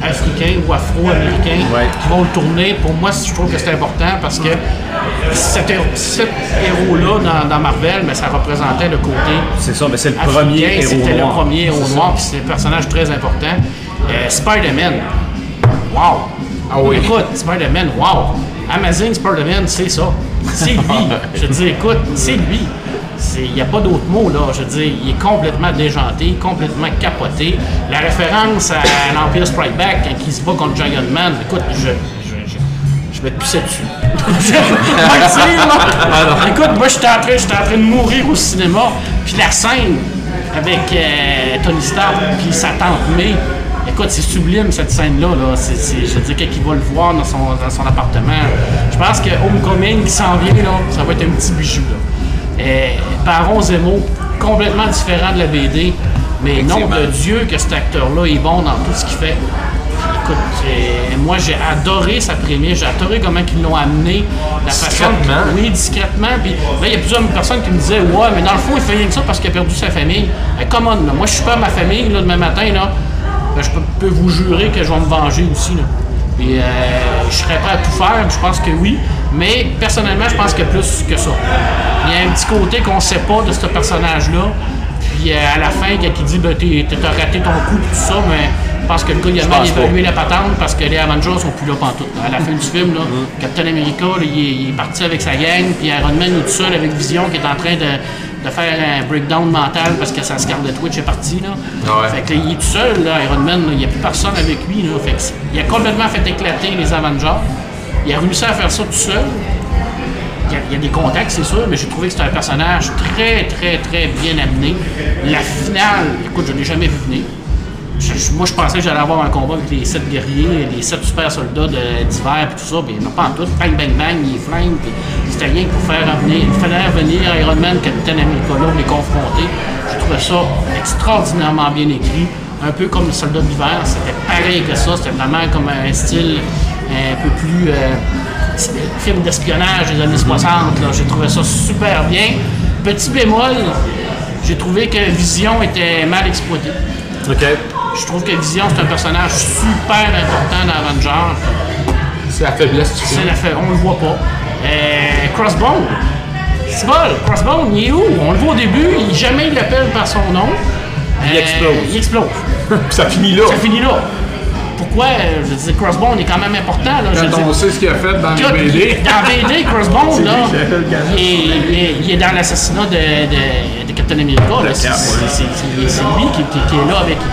africains ou afro-américains Ouais. qui vont le tourner. Pour moi, je trouve que c'est important parce que cet, héros- cet héros-là dans, dans Marvel, mais ça représentait le côté C'est ça, mais c'est le africain, premier héros C'était le premier héros noir, puis c'est un personnage très important. Euh, Spider-Man, wow! Ah oui. Écoute, Spider-Man, wow! Amazing Spider-Man, c'est ça. C'est lui. *laughs* je dire, écoute, c'est lui. Il n'y a pas d'autre mot, là. Je veux dire, il est complètement déjanté, complètement capoté. La référence à l'Empire Strike Back, quand il se bat contre Giant Man, écoute, je, je, vais te pisser dessus. *laughs* Écoute, moi, j'étais en, train- j'étais en train de mourir au cinéma, puis la scène avec euh, Tony Stark puis sa tante May, écoute, c'est sublime cette scène-là. Là. C'est, c'est- je veux dire, quand il va le voir dans son, dans son appartement, je pense que Homecoming qui s'en vient, là, ça va être un petit bijou. Là. Euh, Baron Zemo, complètement différent de la BD, mais nom de Dieu que cet acteur-là est bon dans tout ce qu'il fait. Écoute, j'ai- moi j'ai adoré sa première, j'ai adoré comment ils l'ont amené, la façon. Discrètement. Oui, discrètement. Puis là, il y a plusieurs personnes qui me disaient Ouais, mais dans le fond, il fait rien que ça parce qu'il a perdu sa famille. Mais come on, là. moi je suis pas ma famille là, demain matin, là. Ben, je peux, peux vous jurer que je vais me venger aussi. Là. Puis euh, je serais prêt à tout faire, je pense que oui. Mais personnellement, je pense que plus que ça. Il y a un petit côté qu'on sait pas de ce personnage-là. Puis euh, à la fin, quand il dit ben, t'as raté ton coup, tout ça, mais je pense que le gars il a mal évalué la patente parce que les Avengers sont plus là pantoute. À la fin du film, là, Mm-hmm. Captain America, là, il, est, parti avec sa gang, puis Iron Man est tout seul avec Vision qui est en train de, de faire un breakdown mental parce que sa Scarlet Witch est partie. Là. Ah ouais. Fait que il est tout seul, là, Iron Man, il n'y a plus personne avec lui. Là. Fait que c'est- il a complètement fait éclater les Avengers. Il a réussi à faire ça tout seul. Il y, a, des contacts, c'est sûr, mais j'ai trouvé que c'était un personnage très, très, très bien amené. La finale, écoute, je ne l'ai jamais vu venir. Moi, je pensais que j'allais avoir un combat avec les sept guerriers, les sept super soldats d'hiver, et tout ça, mais non, pas en tout. Bang, bang, bang, ils flinguent, puis c'était rien que pour faire revenir. Il fallait revenir Iron Man, Captain America, les confronter. Je trouvais ça extraordinairement bien écrit. Un peu comme le soldat d'hiver, c'était pareil que ça, c'était vraiment comme un style un peu plus. euh, film d'espionnage des années 60. là. J'ai trouvé ça super bien. Petit bémol, j'ai trouvé que Vision était mal exploité. OK. Je trouve que Vision, c'est un personnage super important dans Avengers. C'est la faiblesse du C'est film. la fait, on le voit pas. Euh, Crossbone. C'est bon, Crossbone, il est où? On le voit au début, il, jamais il l'appelle par son nom. Il Euh, explose. Il explose. *laughs* Ça finit là. Ça finit là. Pourquoi? euh, Je dire, Crossbone est quand même important. Là, Quand on sait ce qu'il a fait dans les Écoute, BD. Dans BD, Crossbone, là, fait le il est, il est- il est dans l'assassinat de, de, de Captain America. C'est lui qui, qui- qui est là avec. qui,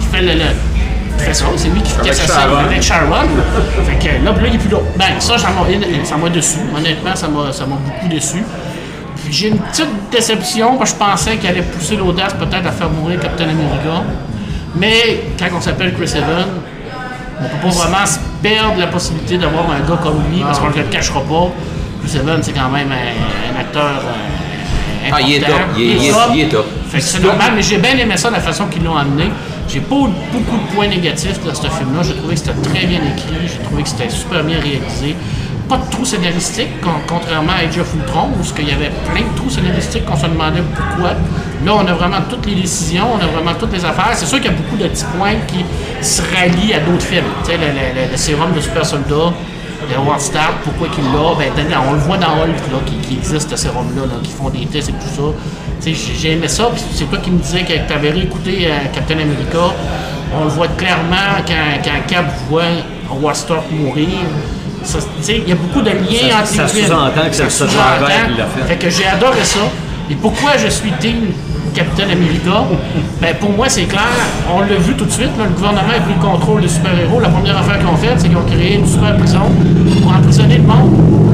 qui fait le. le- qui fait ça, c'est lui qui, assassine Sharon. avec Sharon. Fait que là, là, il est plus là. Ben, ça, ça m'a ça déçu. Honnêtement, ça m'a ça m'a beaucoup déçu. Puis j'ai une petite déception, parce que je pensais qu'il allait pousser l'audace peut-être à faire mourir Captain America. Mais quand on s'appelle Chris Evans, on peut pas vraiment se perdre la possibilité d'avoir un gars comme lui, parce qu'on ne le cachera pas. Chris Evans, c'est quand même un, un acteur euh, important. Ah, il est top. Il est- il est- il est top. Fait que c'est normal, mais j'ai bien aimé ça, la façon qu'ils l'ont amené. J'ai pas eu beaucoup de points négatifs dans ce film-là. J'ai trouvé que c'était très bien écrit. J'ai trouvé que c'était super bien réalisé. Pas de trous scénaristiques, con- contrairement à Age of Ultron, où il y avait plein de trous scénaristiques qu'on se demandait pourquoi. Là, on a vraiment toutes les décisions, on a vraiment toutes les affaires. C'est sûr qu'il y a beaucoup de petits points qui se rallient à d'autres films. Tu sais, le, le- le- le sérum de super soldat, de Howard Stark, pourquoi qu'il l'a, ben, on le voit dans Hulk, qui, existe ce sérum-là, là, qui font des tests et tout ça. Tu sais, j'ai- ça, c'est toi qui me disais que tu avais réécouté euh, Captain America. On le voit clairement quand, quand Cap voit Howard Stark mourir. Il y a beaucoup de liens entre ça les films. que c'est Ça qui l'a fait. Fait que j'ai adoré ça. Et pourquoi je suis team Captain America? Ben, pour moi, c'est clair. On l'a vu tout de suite. là, le gouvernement a pris le contrôle des super-héros. La première affaire qu'ils ont faite, c'est qu'ils ont créé une super prison pour emprisonner le monde.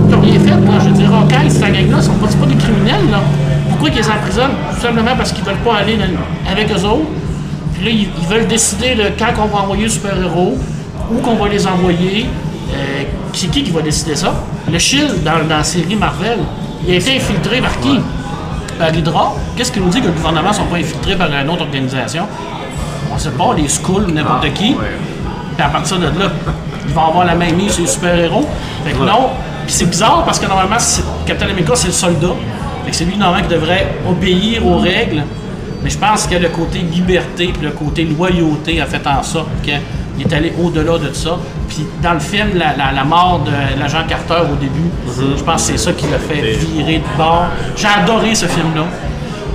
Ils n'ont rien fait. Là. Je veux dire, OK, cette gang-là, ce sont pas, pas des criminels. Là. Pourquoi ils les emprisonnent? Tout simplement parce qu'ils veulent pas aller avec eux autres. Puis là, ils, ils veulent décider de quand on va envoyer les super-héros, où qu'on va les envoyer. Euh, c'est qui qui va décider ça? Le Shield, dans, dans la série Marvel, il a été infiltré par qui? Par Hydra. Qu'est-ce qui nous dit que le gouvernement ne sont pas infiltrés par une autre organisation? On sait pas, les ou n'importe qui. Puis à partir de là, ils vont avoir la même mise sur les super-héros. Fait que non, Puis c'est bizarre parce que normalement, Captain America, c'est le soldat. Fait que c'est lui, normalement, qui devrait obéir aux règles. Mais je pense que le côté liberté puis le côté loyauté a fait en sorte qu'il est allé au-delà de ça. Puis dans le film, la, la- la mort de l'agent Carter au début, je pense que c'est ça qui l'a fait virer de bord. J'ai adoré ce film-là.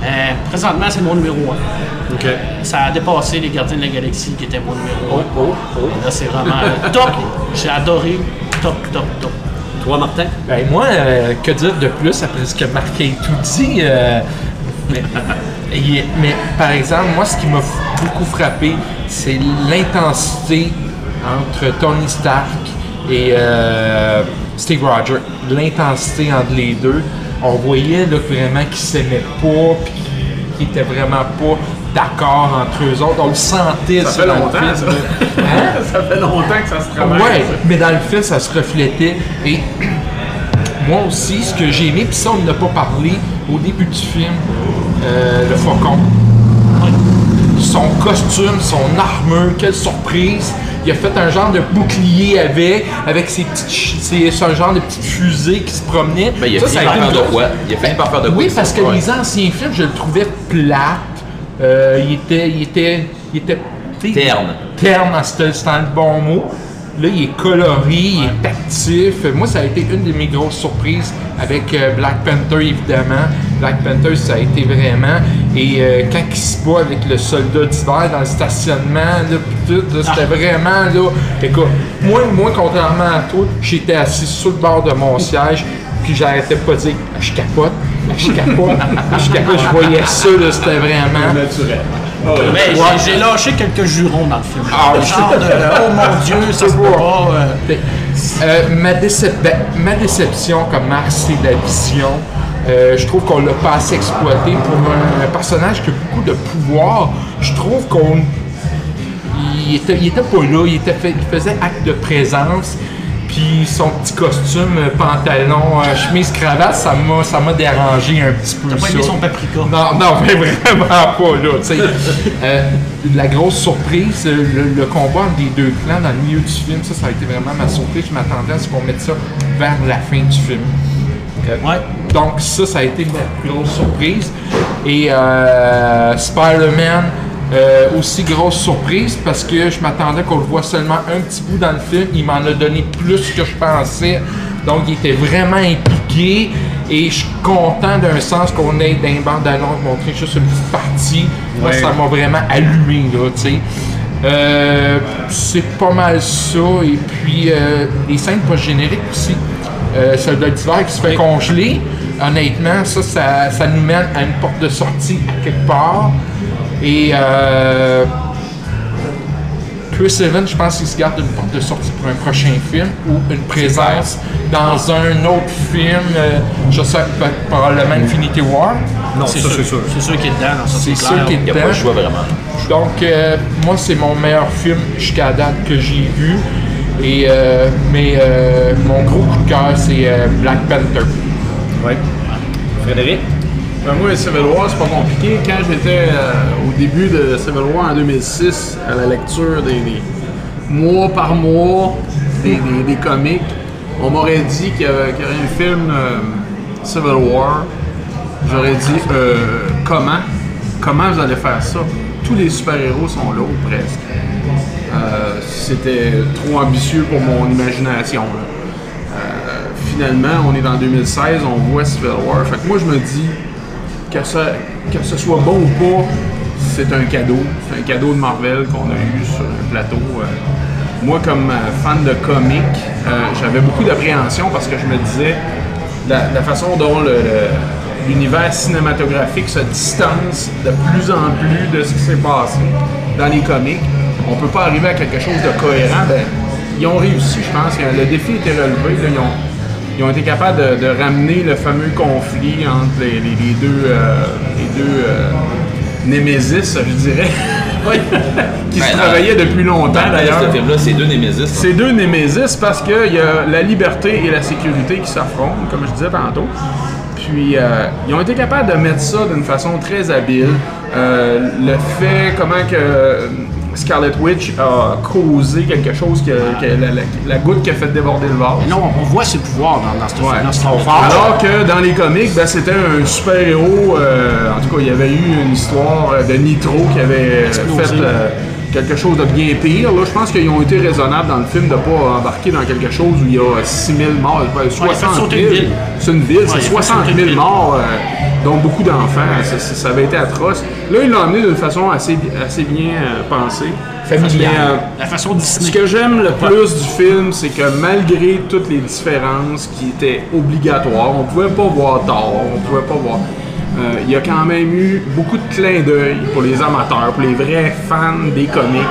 Euh, présentement, c'est mon numéro 1. OK. Ça a dépassé les Gardiens de la Galaxie qui était mon numéro 1. Oh, oh. Là, c'est vraiment euh, top. J'ai adoré. Top, top, top. Toi, Martin? Ben, moi, euh, que dire de plus après ce que Marc a tout dit? euh, mais, *laughs* par exemple, moi, ce qui m'a beaucoup frappé, c'est l'intensité entre Tony Stark et euh, Steve Rogers. L'intensité entre les deux. On voyait là, vraiment qu'ils s'aimaient pas, puis qu'ils étaient vraiment pas d'accord entre eux autres. On le sentait Ça fait dans le longtemps, film. ça. Hein? *laughs* ça fait longtemps que ça se travaille. Ouais, mais dans le film, ça se reflétait. Et *clears throat* moi aussi, ce que j'ai aimé, puis ça, on n'a pas parlé au début du film, euh, le faucon. Son costume, son armure, quelle surprise! Il a fait un genre de bouclier avec, avec ses petites, ses- un genre de petite fusée qui se promenait. Ben, il a Ça, fini ça a par faire de quoi? Il a fini par faire de quoi? oui, parce que Ouais. les anciens films, je le trouvais plate. Euh, il était, il était, il était Terne. Terne, c'était c'était le bon mot. Là, il est coloré, il est actif. Moi, ça a été une de mes grosses surprises avec euh, Black Panther, évidemment. Black Panther, ça a été vraiment. Et euh, quand il se bat avec le soldat d'hiver dans le stationnement, là, pis tout, là, c'était vraiment, là. Écoute, moi, moi, contrairement à toi, j'étais assis sur le bord de mon siège, puis j'arrêtais pas de dire, Ah, je capote, je capote, je capote, je voyais ça, là, c'était vraiment. Naturel. Mais j'ai- j'ai lâché quelques jurons dans le film. Ah, je Genre de, oh mon Dieu, ça se peut pas. euh, euh, ma, décep- ben, ma déception comme Marc, c'est la vision. Euh, je trouve qu'on l'a pas assez exploité pour un, un personnage qui a beaucoup de pouvoir. Je trouve qu'on il était, il était pas là, il, était fait- il faisait acte de présence. Puis son petit costume, euh, pantalon, euh, chemise, cravate, ça m'a, ça m'a dérangé un petit peu. T'as pas aimé son paprika? Non, non, *laughs* mais vraiment pas, là, tu sais. Euh, la grosse surprise, le, le combat les deux clans dans le milieu du film, ça, ça a été vraiment ma surprise. Je m'attendais à ce qu'on mette ça vers la fin du film. Ouais. Donc ça, ça a été ma plus grosse surprise. Et euh, Spider-Man, euh, aussi grosse surprise parce que je m'attendais qu'on le voit seulement un petit bout dans le film. Il m'en a donné plus que je pensais. Donc il était vraiment impliqué. Et je suis content d'un sens qu'on ait dans les bandes annonces montré juste une petite partie. Moi, ça m'a vraiment allumé, là, tu sais. Euh, c'est pas mal ça. Et puis, euh, les scènes post-génériques aussi. Euh, soldat d'hiver qui se fait congeler. Honnêtement, ça, ça, ça nous mène à une porte de sortie à quelque part. Et euh, Chris Evans, je pense qu'il se garde une porte de sortie pour un prochain film ou une présence dans un autre film, euh, je sais, peut- probablement Infinity War. Non, C'est ça, sûr, c'est sûr. c'est sûr qu'il est dedans, c'est sûr qu'il est Il n'y a pas dedans. choix vraiment. Donc, euh, moi, c'est mon meilleur film jusqu'à date que j'ai vu. Et, euh, mais euh, mon gros coup de cœur, c'est euh, Black Panther. Oui. Frédéric? Ben, moi, Civil War, c'est pas compliqué. Quand j'étais euh, au début de Civil War en 2006, à la lecture des, mois par mois des, comics, on m'aurait dit qu'il y, aurait un film euh, Civil War. J'aurais dit euh, comment? Comment vous allez faire ça? Tous les super-héros sont là, ou presque. C'était trop ambitieux pour mon imagination. Finalement, on est dans 2016, on voit Civil War. Fait que moi, je me dis que, que ce soit bon ou pas, c'est un cadeau. C'est un cadeau de Marvel qu'on a eu sur un plateau. Euh, moi, comme euh, fan de comics, euh, j'avais beaucoup d'appréhension parce que je me disais la, façon dont le- le- l'univers cinématographique se distance de plus en plus de ce qui s'est passé dans les comics. On peut pas arriver à quelque chose de cohérent. Ben, ils ont réussi, je pense. Le défi était relevé. Ils ont été capables de, de ramener le fameux conflit entre les, les- les deux, euh, les deux euh, Némésis, je dirais, *laughs* qui se Ben, dans- travaillaient depuis longtemps d'ailleurs. ce film-là, c'est deux Némésis. C'est deux Némésis parce qu'il y a la liberté et la sécurité qui s'affrontent, comme je disais tantôt. Puis euh, ils ont été capables de mettre ça d'une façon très habile. Euh, le fait comment que Scarlet Witch a causé quelque chose que, que la, la- la goutte qui a fait déborder le vase. Là, on, voit ses pouvoirs dans, dans ce Ouais. fort. Alors que dans les comics, ben, c'était un super-héros. euh, en tout cas, il y avait eu une histoire euh, de Nitro qui avait euh, Explosé. fait euh, quelque chose de bien pire. Là, je pense qu'ils ont été raisonnables dans le film de ne pas embarquer dans quelque chose où il y a 6 000 morts, ben, 60 sauter 000. une ville. C'est une ville, Ouais, c'est fait 60 sauter une 000 ville. morts, euh, dont beaucoup d'enfants. Ça, ça- ça avait été atroce. Là, ils l'ont amené d'une façon assez, assez bien euh, pensée. Familiale. Mais, euh, La façon Disney. ce que j'aime le plus du film, c'est que malgré toutes les différences qui étaient obligatoires, on pouvait pas voir tort, on pouvait pas voir. Euh, Il y a quand même eu beaucoup de clins d'œil pour les amateurs, pour les vrais fans des comics.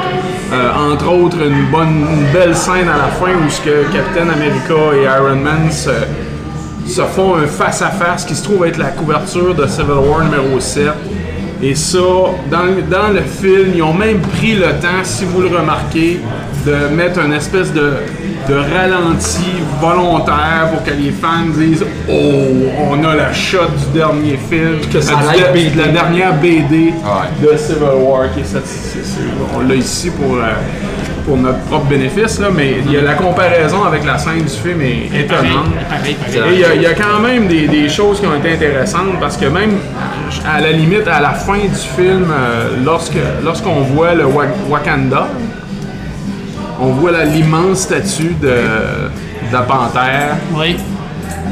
Euh, entre autres, une bonne, une belle scène à la fin où ce que Captain America et Iron Man se, font un face-à-face qui se trouve être la couverture de Civil War numéro 7. Et ça, dans le film, ils ont même pris le temps, si vous le remarquez, de mettre une espèce de, de ralenti volontaire pour que les fans disent Oh, on a la shot du dernier film, Que ça de- BD. la dernière BD Ouais. de Civil War. Qui est on l'a ici pour, euh, pour notre propre bénéfice, là, mais il y a la comparaison avec la scène du film est étonnante. Et il y, a- il y a quand même des, des choses qui ont été intéressantes parce que même à la limite, à la fin du film, euh, lorsque lorsqu'on voit le Wa- Wakanda, on voit l'immense statue de, de la panthère. Oui.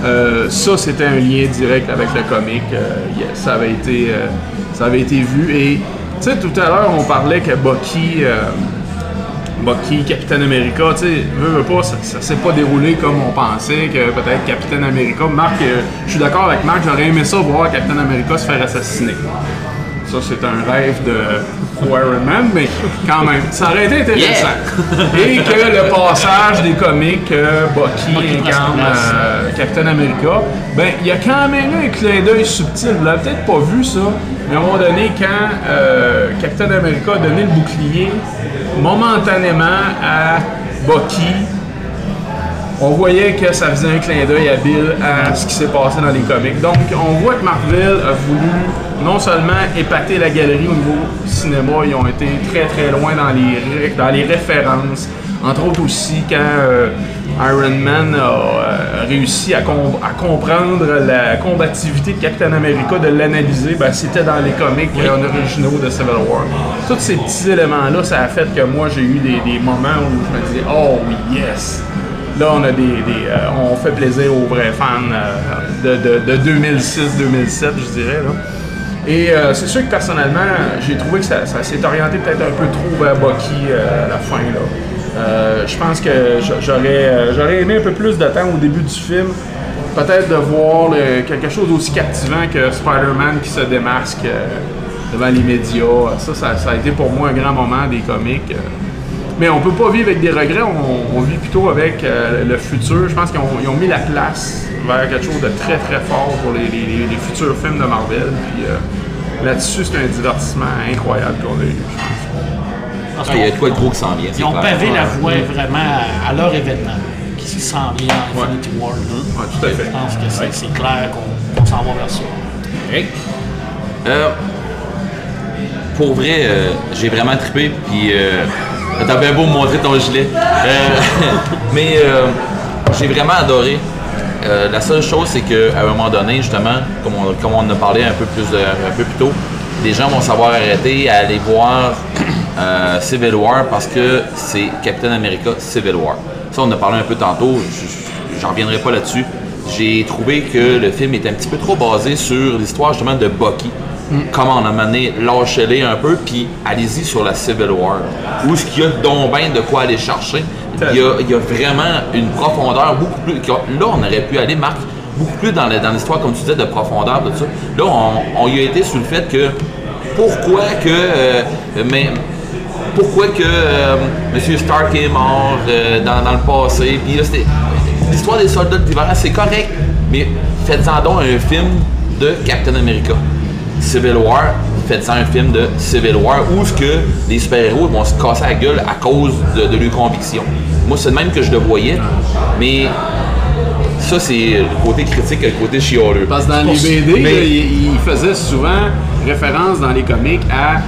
Euh, ça, c'était un lien direct avec le comic. Euh, yeah, ça, avait été, euh, ça avait été vu. Et tu sais, tout à l'heure, on parlait que Bucky, Bucky, Captain America, tu sais, veux, veux pas, ça, ça s'est pas déroulé comme on pensait que peut-être Captain America. Marc, je suis d'accord avec Marc, j'aurais aimé ça voir Captain America se faire assassiner. Ça, c'est un rêve de pour Iron Man, mais quand même, ça aurait été intéressant. Et que le passage des comics que Bucky Bucky incarne euh, Captain America, ben, il y a quand même eu un clin d'œil subtil. Vous l'avez peut-être pas vu, ça, mais à un moment donné, quand euh, Captain America a donné le bouclier momentanément à Bucky, on voyait que ça faisait un clin d'œil habile à ce qui s'est passé dans les comics. Donc, on voit que Marvel a voulu non seulement épater la galerie au niveau cinéma, ils ont été très très loin dans les, dans les références. Entre autres aussi quand euh, Iron Man a euh, réussi à, com- à comprendre la combativité de Captain America, de l'analyser, ben, c'était dans les comics euh, originaux de Civil War. Tous ces petits éléments-là, ça a fait que moi j'ai eu des, des moments où je me disais « Oh oui, yes! » Là, on a des, euh, on fait plaisir aux vrais fans euh, de, de- de 2006-2007, je dirais. Et euh, c'est sûr que personnellement, j'ai trouvé que ça, s'est orienté peut-être un peu trop vers Bucky à la fin. Là. Je pense que j'a- j'aurais, j'aurais aimé un peu plus de temps au début du film. Peut-être de voir quelque chose d'aussi captivant que Spider-Man qui se démasque devant les médias. Ça, ça a été pour moi un grand moment des comics. Mais on peut pas vivre avec des regrets, on, on vit plutôt avec euh, le futur. Je pense qu'ils ont, mis la place vers quelque chose de très très fort pour les, les- les- les futurs films de Marvel. Puis euh, là-dessus, c'est un divertissement incroyable qu'on a eu. je pense. Parce Ah, Il y a quoi de gros qui s'en vient. Ils ont clair. pavé la voie vraiment à, leur événement, qui s'en vient en Infinity War. Ouais, tout à fait. Je pense que c'est c'est clair qu'on qu'on s'en va vers ça. Rick? Euh, pour vrai, euh, j'ai vraiment trippé, puis euh, t'as bien beau montrer ton gilet. Euh, *laughs* mais euh, j'ai vraiment adoré. Euh, la seule chose, c'est qu'à un moment donné, justement, comme on, comme on a parlé un peu plus un peu plus tôt, les gens vont savoir arrêter à aller voir *clears throat* euh, Civil War parce que c'est Captain America Civil War. Ça, on en a parlé un peu tantôt, je- je- j'en reviendrai pas là-dessus. J'ai trouvé que le film était un petit peu trop basé sur l'histoire justement de Bucky. Comment on a mené, lâchez-les un peu, puis allez-y sur la Civil War. Où est-ce qu'il y a donc ben de quoi aller chercher? Il y a, il y a vraiment une profondeur beaucoup plus. Là, on aurait pu aller, Marc, beaucoup plus dans l'histoire, comme tu disais, de profondeur, de ça. Là, on, on y a été sur le fait que pourquoi que. euh, mais, pourquoi que euh, M. Stark est mort euh, dans, dans le passé. Puis là, c'était. L'histoire des soldats d'hiver, c'est correct, mais faites-en donc un film de Captain America. Civil War, faites-en un film de Civil War où ce que les super-héros vont se casser la gueule à cause de, de leurs convictions. Moi, c'est le même que je le voyais, mais ça, c'est le côté critique et le côté chialeux. Parce que dans les BD, mais- là, il, il faisait souvent référence dans les comics à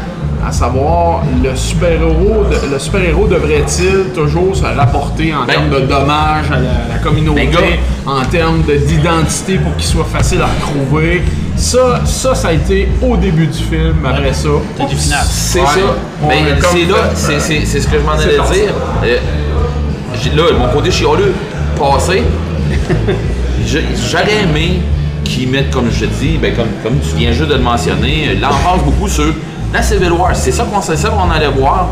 à savoir le super-héros de- le super-héros devrait-il toujours se rapporter en Ben- termes de dommages à la, la communauté, Ben, en termes de- d'identité pour qu'il soit facile à retrouver. Ça, ça, ça a été au début du film, après ça. T'as du final. C'est Ouais. ça. Ben, comme c'est là, c'est, c'est, c'est ce que je m'en allais c'est dire. Euh, là, mon côté chialeux, passé, *laughs* j'aurais aimé qu'ils mettent, comme je te dis, ben, comme, comme tu viens juste de le mentionner, l'emphase beaucoup sur la Civil War. C'est ça qu'on c'est qu'on allait voir.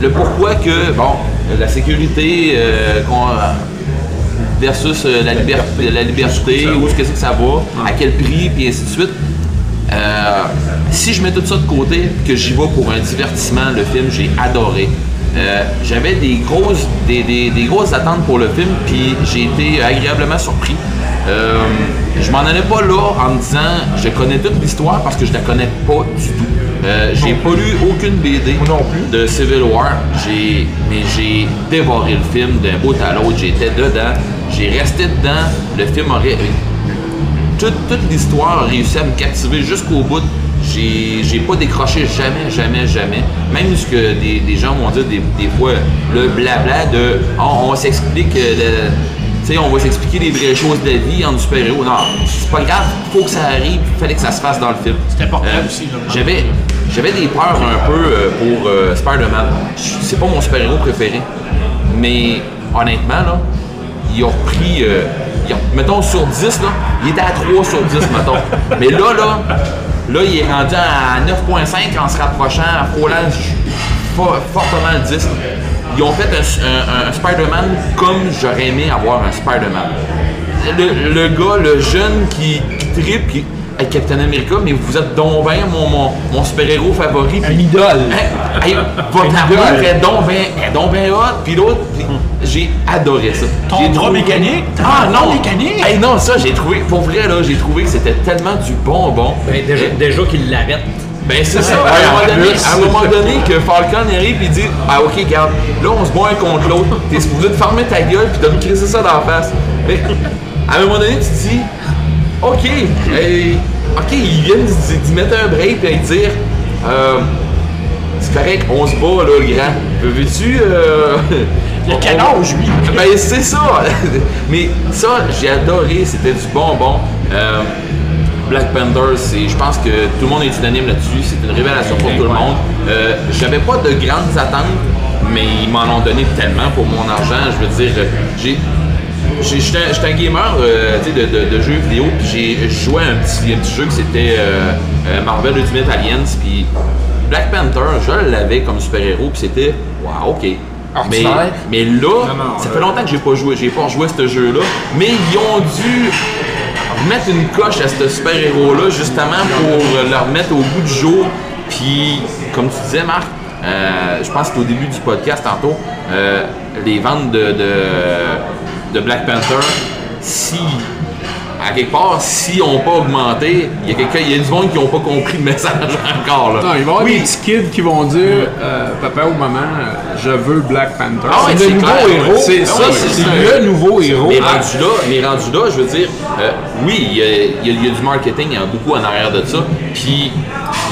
Le pourquoi que, bon, la sécurité euh, qu'on- versus euh, la, liberté, la liberté, où est-ce que c'est que ça va, à quel prix, puis ainsi de suite. Euh, si je mets tout ça de côté, que j'y vais pour un divertissement, le film, j'ai adoré. Euh, J'avais des grosses, des, des- des grosses attentes pour le film, puis j'ai été agréablement surpris. Je m'en allais pas là en me disant je connais toute l'histoire parce que je la connais pas du tout. Euh, j'ai pas lu aucune BD de Civil War, j'ai mais j'ai dévoré le film d'un bout à l'autre, j'étais dedans, j'ai resté dedans, le film aurait toute, toute l'histoire a réussi à me captiver jusqu'au bout. J'ai j'ai pas décroché jamais, jamais, jamais. Même ce que des, des gens m'ont dit des, des fois, le blabla de on, on s'explique, euh, le- on va s'expliquer les vraies choses de la vie en super-héros. Non, c'est pas grave, faut que ça arrive, il fallait que ça se fasse dans le film. Euh, C'est important aussi, là. J'avais j'avais des peurs un peu euh, pour euh, Spider-Man. C'est pas mon super-héros préféré. Mais honnêtement, là, il a repris. euh, mettons sur 10, là, il était à 3 sur 10, mettons. *laughs* Mais là, là, là, il est rendu à 9.5 en se rapprochant, en frôlant fo- fortement le 10. Ils ont fait un, un- un Spider-Man comme j'aurais aimé avoir un Spider-Man. Le, le gars, le jeune qui, qui tripe, qui. Hey, Captain America, mais vous êtes donc bien mon, mon, mon super-héros favori. Un idole. Hey, hey, votre armure est donc bien est donc bien hot, puis l'autre, j'ai adoré ça. Ton J'ai bras trouvé- mécanique? Ah non! mécanique? Hey, non, ça, j'ai trouvé, pour vrai, là, j'ai trouvé que c'était tellement du bonbon. Ben, déjà, déjà qu'il l'arrête. Ben c'est ça, à un, moment donné, à un moment donné que Falcon arrive et dit Ah ok regarde, là on se bat un contre l'autre, t'es supposé de fermer ta gueule puis de me crisser ça dans la face. Mais à un moment donné tu te dis Ok, ok, ils viennent d'y mettre un break et dire euh, C'est correct, on se bat là le grand. Veux-tu euh, *laughs* Il a quel on- âge, lui? *laughs* ben c'est ça! *laughs* Mais ça, j'ai adoré, c'était du bonbon. Euh, Black Panther, c'est, je pense que tout le monde est unanime là-dessus, c'est une révélation pour tout le monde. Euh, J'avais pas de grandes attentes, mais ils m'en ont donné tellement pour mon argent. Je veux dire, j'ai. J'étais un- gamer euh, de, de- de jeux vidéo, puis j'ai joué à un petit, un petit jeu qui c'était euh, euh, Marvel Ultimate Alliance, puis Black Panther, je l'avais comme super-héros, puis c'était, waouh, ok. Mais, mais là, ça fait longtemps que j'ai pas joué, j'ai pas joué à ce jeu-là, mais ils ont dû remettre une coche à ce super-héros-là, justement pour le remettre au goût du jour. Puis, comme tu disais, Marc, euh, je pense que au début du podcast tantôt, euh, les ventes de, de, de Black Panther, si, à quelque part, si on pas augmenté, il y a quelqu'un, il y a du monde qui n'ont pas compris le message *laughs* encore. Là. Non, il va y avoir Oui. des petits kids qui vont dire euh, Papa ou maman, je veux Black Panther. Ah c'est le nouveau clair, héros. C'est Ah ça, c'est le nouveau héros. Mais rendu là, mais rendu là, je veux dire, euh, oui, il y, a, il y a- il y a du marketing, il y en a beaucoup en arrière de ça. Puis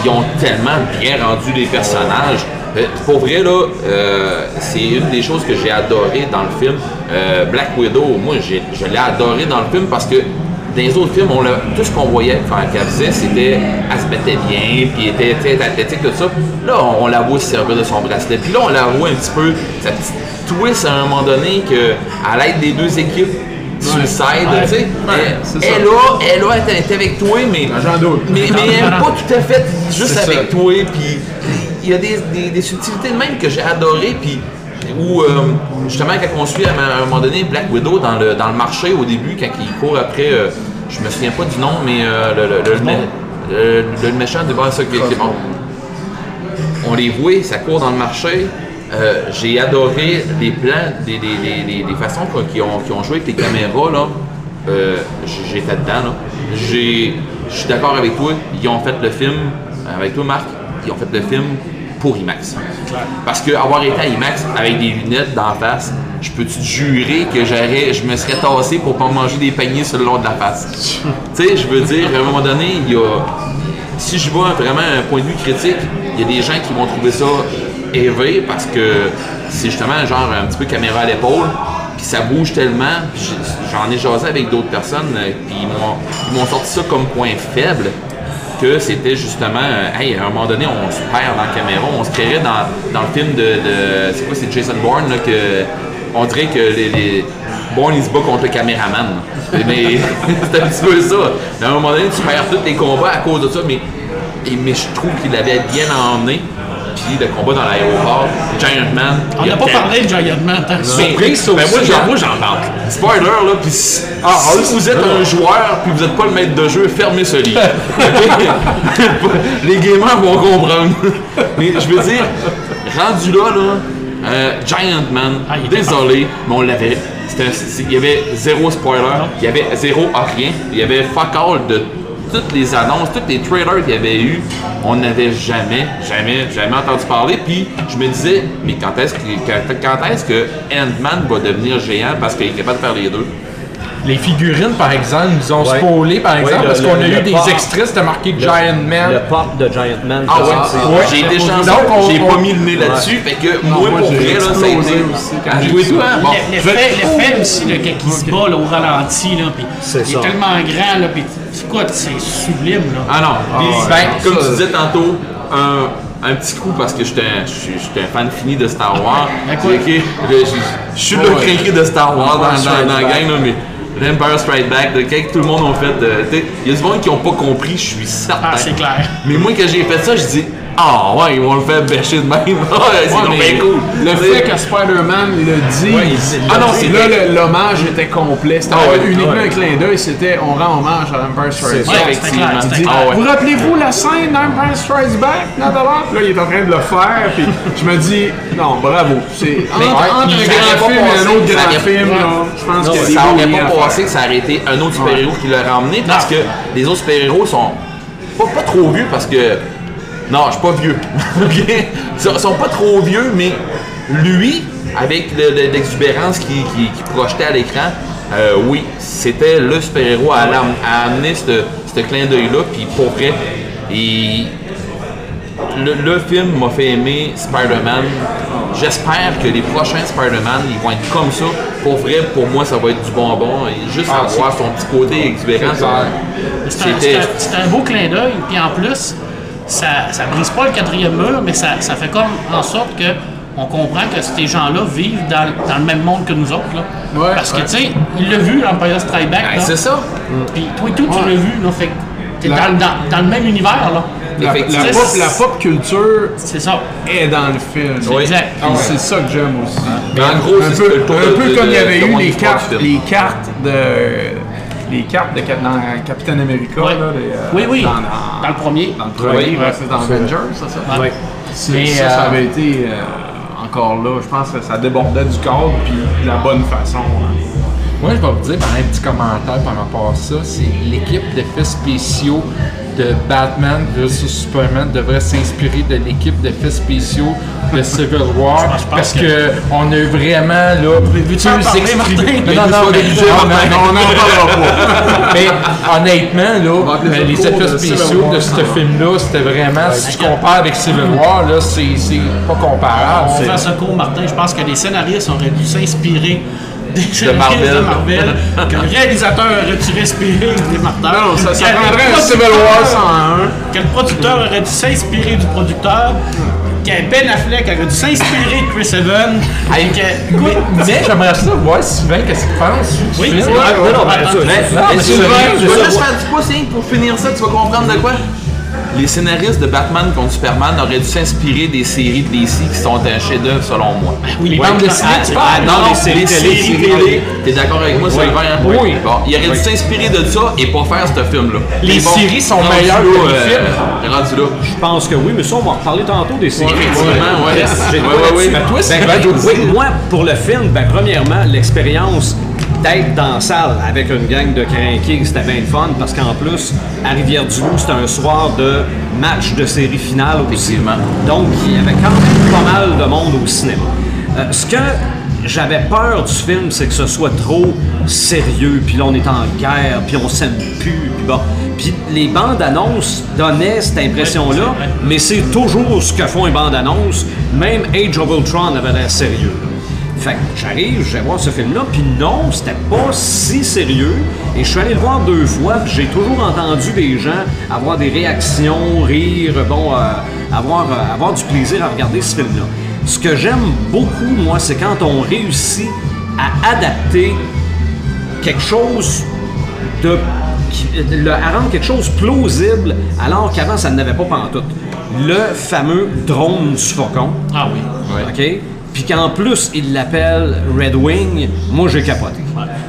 ils ont tellement bien rendu les personnages. Euh, pour vrai, là, euh, c'est une des choses que j'ai adoré dans le film. Euh, Black Widow, moi, j'ai- je l'ai adoré dans le film parce que dans les autres films, on tout ce qu'on voyait faire qu'elle faisait, c'était elle se mettait bien, puis elle était très athlétique, tout ça. Là, on, on la voit se servir de son bracelet. Puis là, on la voit un petit peu, sa petite twist à un moment donné, que à l'aide des deux équipes, suicide, tu sais. elle, elle a, elle a été été avec toi, mais, mais, mais elle pas tout à fait juste avec ça. toi. Puis il y a des, des, des subtilités de même que j'ai adoré. Puis où, euh, justement, quand on suit à un, moment donné Black Widow dans le, dans le marché au début, quand il court après, euh, je me souviens pas du nom, mais euh, le, le, le, le- méchant du ça qui est bon. On les voit, ça court dans le marché. Euh, j'ai adoré les plans, les, façons qu'ils ont, ont joué avec les caméras. Là. Euh, J'étais dedans. Je suis d'accord avec toi. Ils ont fait le film, avec toi Marc, ils ont fait le film pour IMAX. Parce que avoir été à IMAX avec des lunettes d'en face, je peux te jurer que j'aurais, je me serais tassé pour pas manger des paniers sur le long de la face? *laughs* tu sais, je veux dire, à un moment donné, il y a, si je vois vraiment un point de vue critique, il y a des gens qui vont trouver ça élevé parce que c'est justement genre un petit peu caméra à l'épaule, puis ça bouge tellement. J'en ai jasé avec d'autres personnes, euh, puis ils m'ont sorti ça comme point faible c'était justement, euh, hey, à un moment donné, on se perd dans la caméra, on se créerait dans, dans le film de, c'est quoi, c'est Jason Bourne, là, que on dirait que les, les Bourne, il se bat contre le caméraman. *laughs* Mais *laughs* c'est un petit peu ça. À un moment donné, tu perds tous les combats à cause de ça, mais, mais je trouve qu'il avait bien emmené. Puis le combat dans l'aéroport, Giant Man. On n'a pas parlé de Giant Man tant que mais, ben moi, j'en, moi, j'en parle. Spoiler, là, puis si, si vous êtes un joueur puis vous n'êtes pas le maître de jeu, fermez ce livre. *laughs* *laughs* Les gamers vont comprendre. Mais je veux dire, rendu là, là, euh, Giant Man, Ah, désolé, mais on l'avait. Il y avait zéro spoiler, il y avait zéro à rien, il y avait fuck all de toutes les annonces, tous les trailers qu'il y avait eu, on n'avait jamais, jamais, jamais entendu parler. Puis je me disais, mais quand est-ce que, quand, est-ce que Ant-Man va devenir géant parce qu'il est capable de faire les deux? Les figurines, par exemple, nous ont Ouais. spoilé, par exemple, le- parce qu'on le- a le eu des extraits, c'était marqué Le- Giant Man. Le pop de Giant Man. Ah ouais, j'ai Donc, on- j'ai pas mis le nez là-dessus, fait que moi, moi, pour vrai, là, ça a été... aussi quand Ah, j'ai joué hein? L'effet, l'effet aussi, là, quand il se bat là, au ralenti, là, il est tellement grand, là, puis c'est quoi, c'est sublime, là. Ah non, ouais. ben, comme tu disais tantôt, un, un petit coup parce que j'étais un, je suis- j'étais un fan fini de Star Wars. Je, suis le Ouais. craqué de Star Wars dans, Empire dans, dans la gang, là, mais l'Empire Strike Back, de quand tout le monde a fait, il y a du monde qui n'ont pas compris, je suis certain. Ah, c'est clair. Mais moi, quand j'ai fait ça, je dis, ah ouais, ils vont le faire bêcher de même. *laughs* C'est Ouais, mais bien cool. Le fait que Spider-Man le dit, Ouais, ah non, c'est là l'hommage était complet. C'était Ah ouais, uniquement ouais. un clin d'œil, c'était on rend hommage à Empire Strikes Back. Effectivement. dit. Ah ouais. Vous rappelez-vous la scène d'Empire Strikes Back? Là, là, il est en train de le faire, puis je me dis, non, bravo. C'est entre, un grand film et un autre grand film, je pense des ça aurait pas passé que ça aurait été un autre super-héros qui l'aurait emmené parce que les autres super-héros sont pas, pas trop vieux parce que. Non, je suis pas vieux. *laughs* Ok? Ils sont- sont pas trop vieux, mais lui, avec le- le- l'exubérance qu'il qui, qui projetait à l'écran, euh, oui, c'était le super-héros à, amener ce clin d'œil-là, puis pour vrai, il- le, le film m'a fait aimer Spider-Man. J'espère que les prochains Spider-Man, ils vont être comme ça. Pour vrai, pour moi, ça va être du bonbon. Et juste avoir son petit côté exubérant, ça- C'est un, c'était... un- un beau clin d'œil, puis en plus, ça, ça brise pas le quatrième mur, mais ça, ça fait comme en sorte que on comprend que ces gens-là vivent dans, dans le même monde que nous autres. Là. Ouais, Parce que, ouais. tu sais, il l'a vu, l'Empire Strike Back. Ben, c'est ça. Puis toi et tout, tu Ouais. l'as vu, là. Fait que t'es La- dans, dans, dans le même univers, là. La, pop, la pop culture C'est ça. est dans le film. Oui. C'est ça que j'aime aussi. Mais en gros, un peu, un peu de- comme il y avait de eu les cartes, les cartes de les cartes de, dans Captain America Ouais. là, les, euh, Oui, oui. dans, dans- Dans le premier. dans le premier, Oui. ouais, c'est dans Avengers, ça, ça. C'est- Mais, ça, euh, ça avait été euh, encore là. Je pense que ça débordait du cadre puis de la bonne façon. hein. Moi, je vais vous dire, ben, un petit commentaire par rapport à ça, c'est l'équipe d'effets spéciaux de Batman vs Superman devrait s'inspirer de l'équipe d'effets spéciaux de Civil War parce que- que on a vraiment là? Non, non, non, mais, non, non, On n'en parlera pas. mais honnêtement, là, ben, les effets spéciaux de ce film-là, c'était vraiment, si tu compares avec Civil War, là, c'est c'est pas comparable. On fait ce cours, Martin. Je pense que les scénaristes auraient dû s'inspirer des de Marvel. Marvel, que le réalisateur aurait dû respirer des Martin. Non, ça, ça que le prendrait un Civil producteur- War 101. Que le producteur aurait dû s'inspirer du producteur? Que Ben Affleck aurait dû s'inspirer de Chris Evans? que, Mais j'aimerais ça voir Sylvain, qu'est-ce qu'il pense du Oui, c'est vrai. non, non, mais Sylvain, je vais juste faire du pouce hein, pour finir ça, tu vas comprendre de quoi? Les scénaristes de Batman contre Superman auraient dû s'inspirer des séries de DC qui sont un chef-d'œuvre selon moi. Oui, les Ouais, bandes dessinées, c'est- tu ah, parles. non, les séries télé. T'es d'accord avec moi, Sylvain? hein? Oui. Bon, il aurait dû s'inspirer de ça et pas faire ce film-là. Les bon, séries sont meilleures que les euh, films. Rendu là. Je pense que oui, mais ça, on va en reparler tantôt des séries. effectivement, ouais. Ouais, ouais. Ben, toi, Ben, oui, aussi. moi, pour le film, ben, premièrement, l'expérience d'être dans la salle avec une gang de crinqués, c'était bien le fun parce qu'en plus, à Rivière-du-Loup, c'était un soir de match de série finale aussi. Donc, il y avait quand même pas mal de monde au cinéma. Euh, ce que j'avais peur du film, c'est que ce soit trop sérieux, puis là on est en guerre, puis on s'aime plus, puis bon. Puis les bandes annonces donnaient cette impression-là, mais c'est toujours ce que font les bandes annonces. Même Age of Ultron avait l'air sérieux. Fait que j'arrive, je vais voir ce film-là, puis non, c'était pas si sérieux. Et je suis allé le voir deux fois, puis j'ai toujours entendu des gens avoir des réactions, rire, bon, euh, avoir, euh, avoir du plaisir à regarder ce film-là. Ce que j'aime beaucoup, moi, c'est quand on réussit à adapter quelque chose de. le- à rendre quelque chose plausible alors qu'avant ça n'avait pas pantoute. Le fameux drone du faucon. Ah oui. OK? Puis qu'en plus, il l'appelle Red Wing, moi j'ai capoté.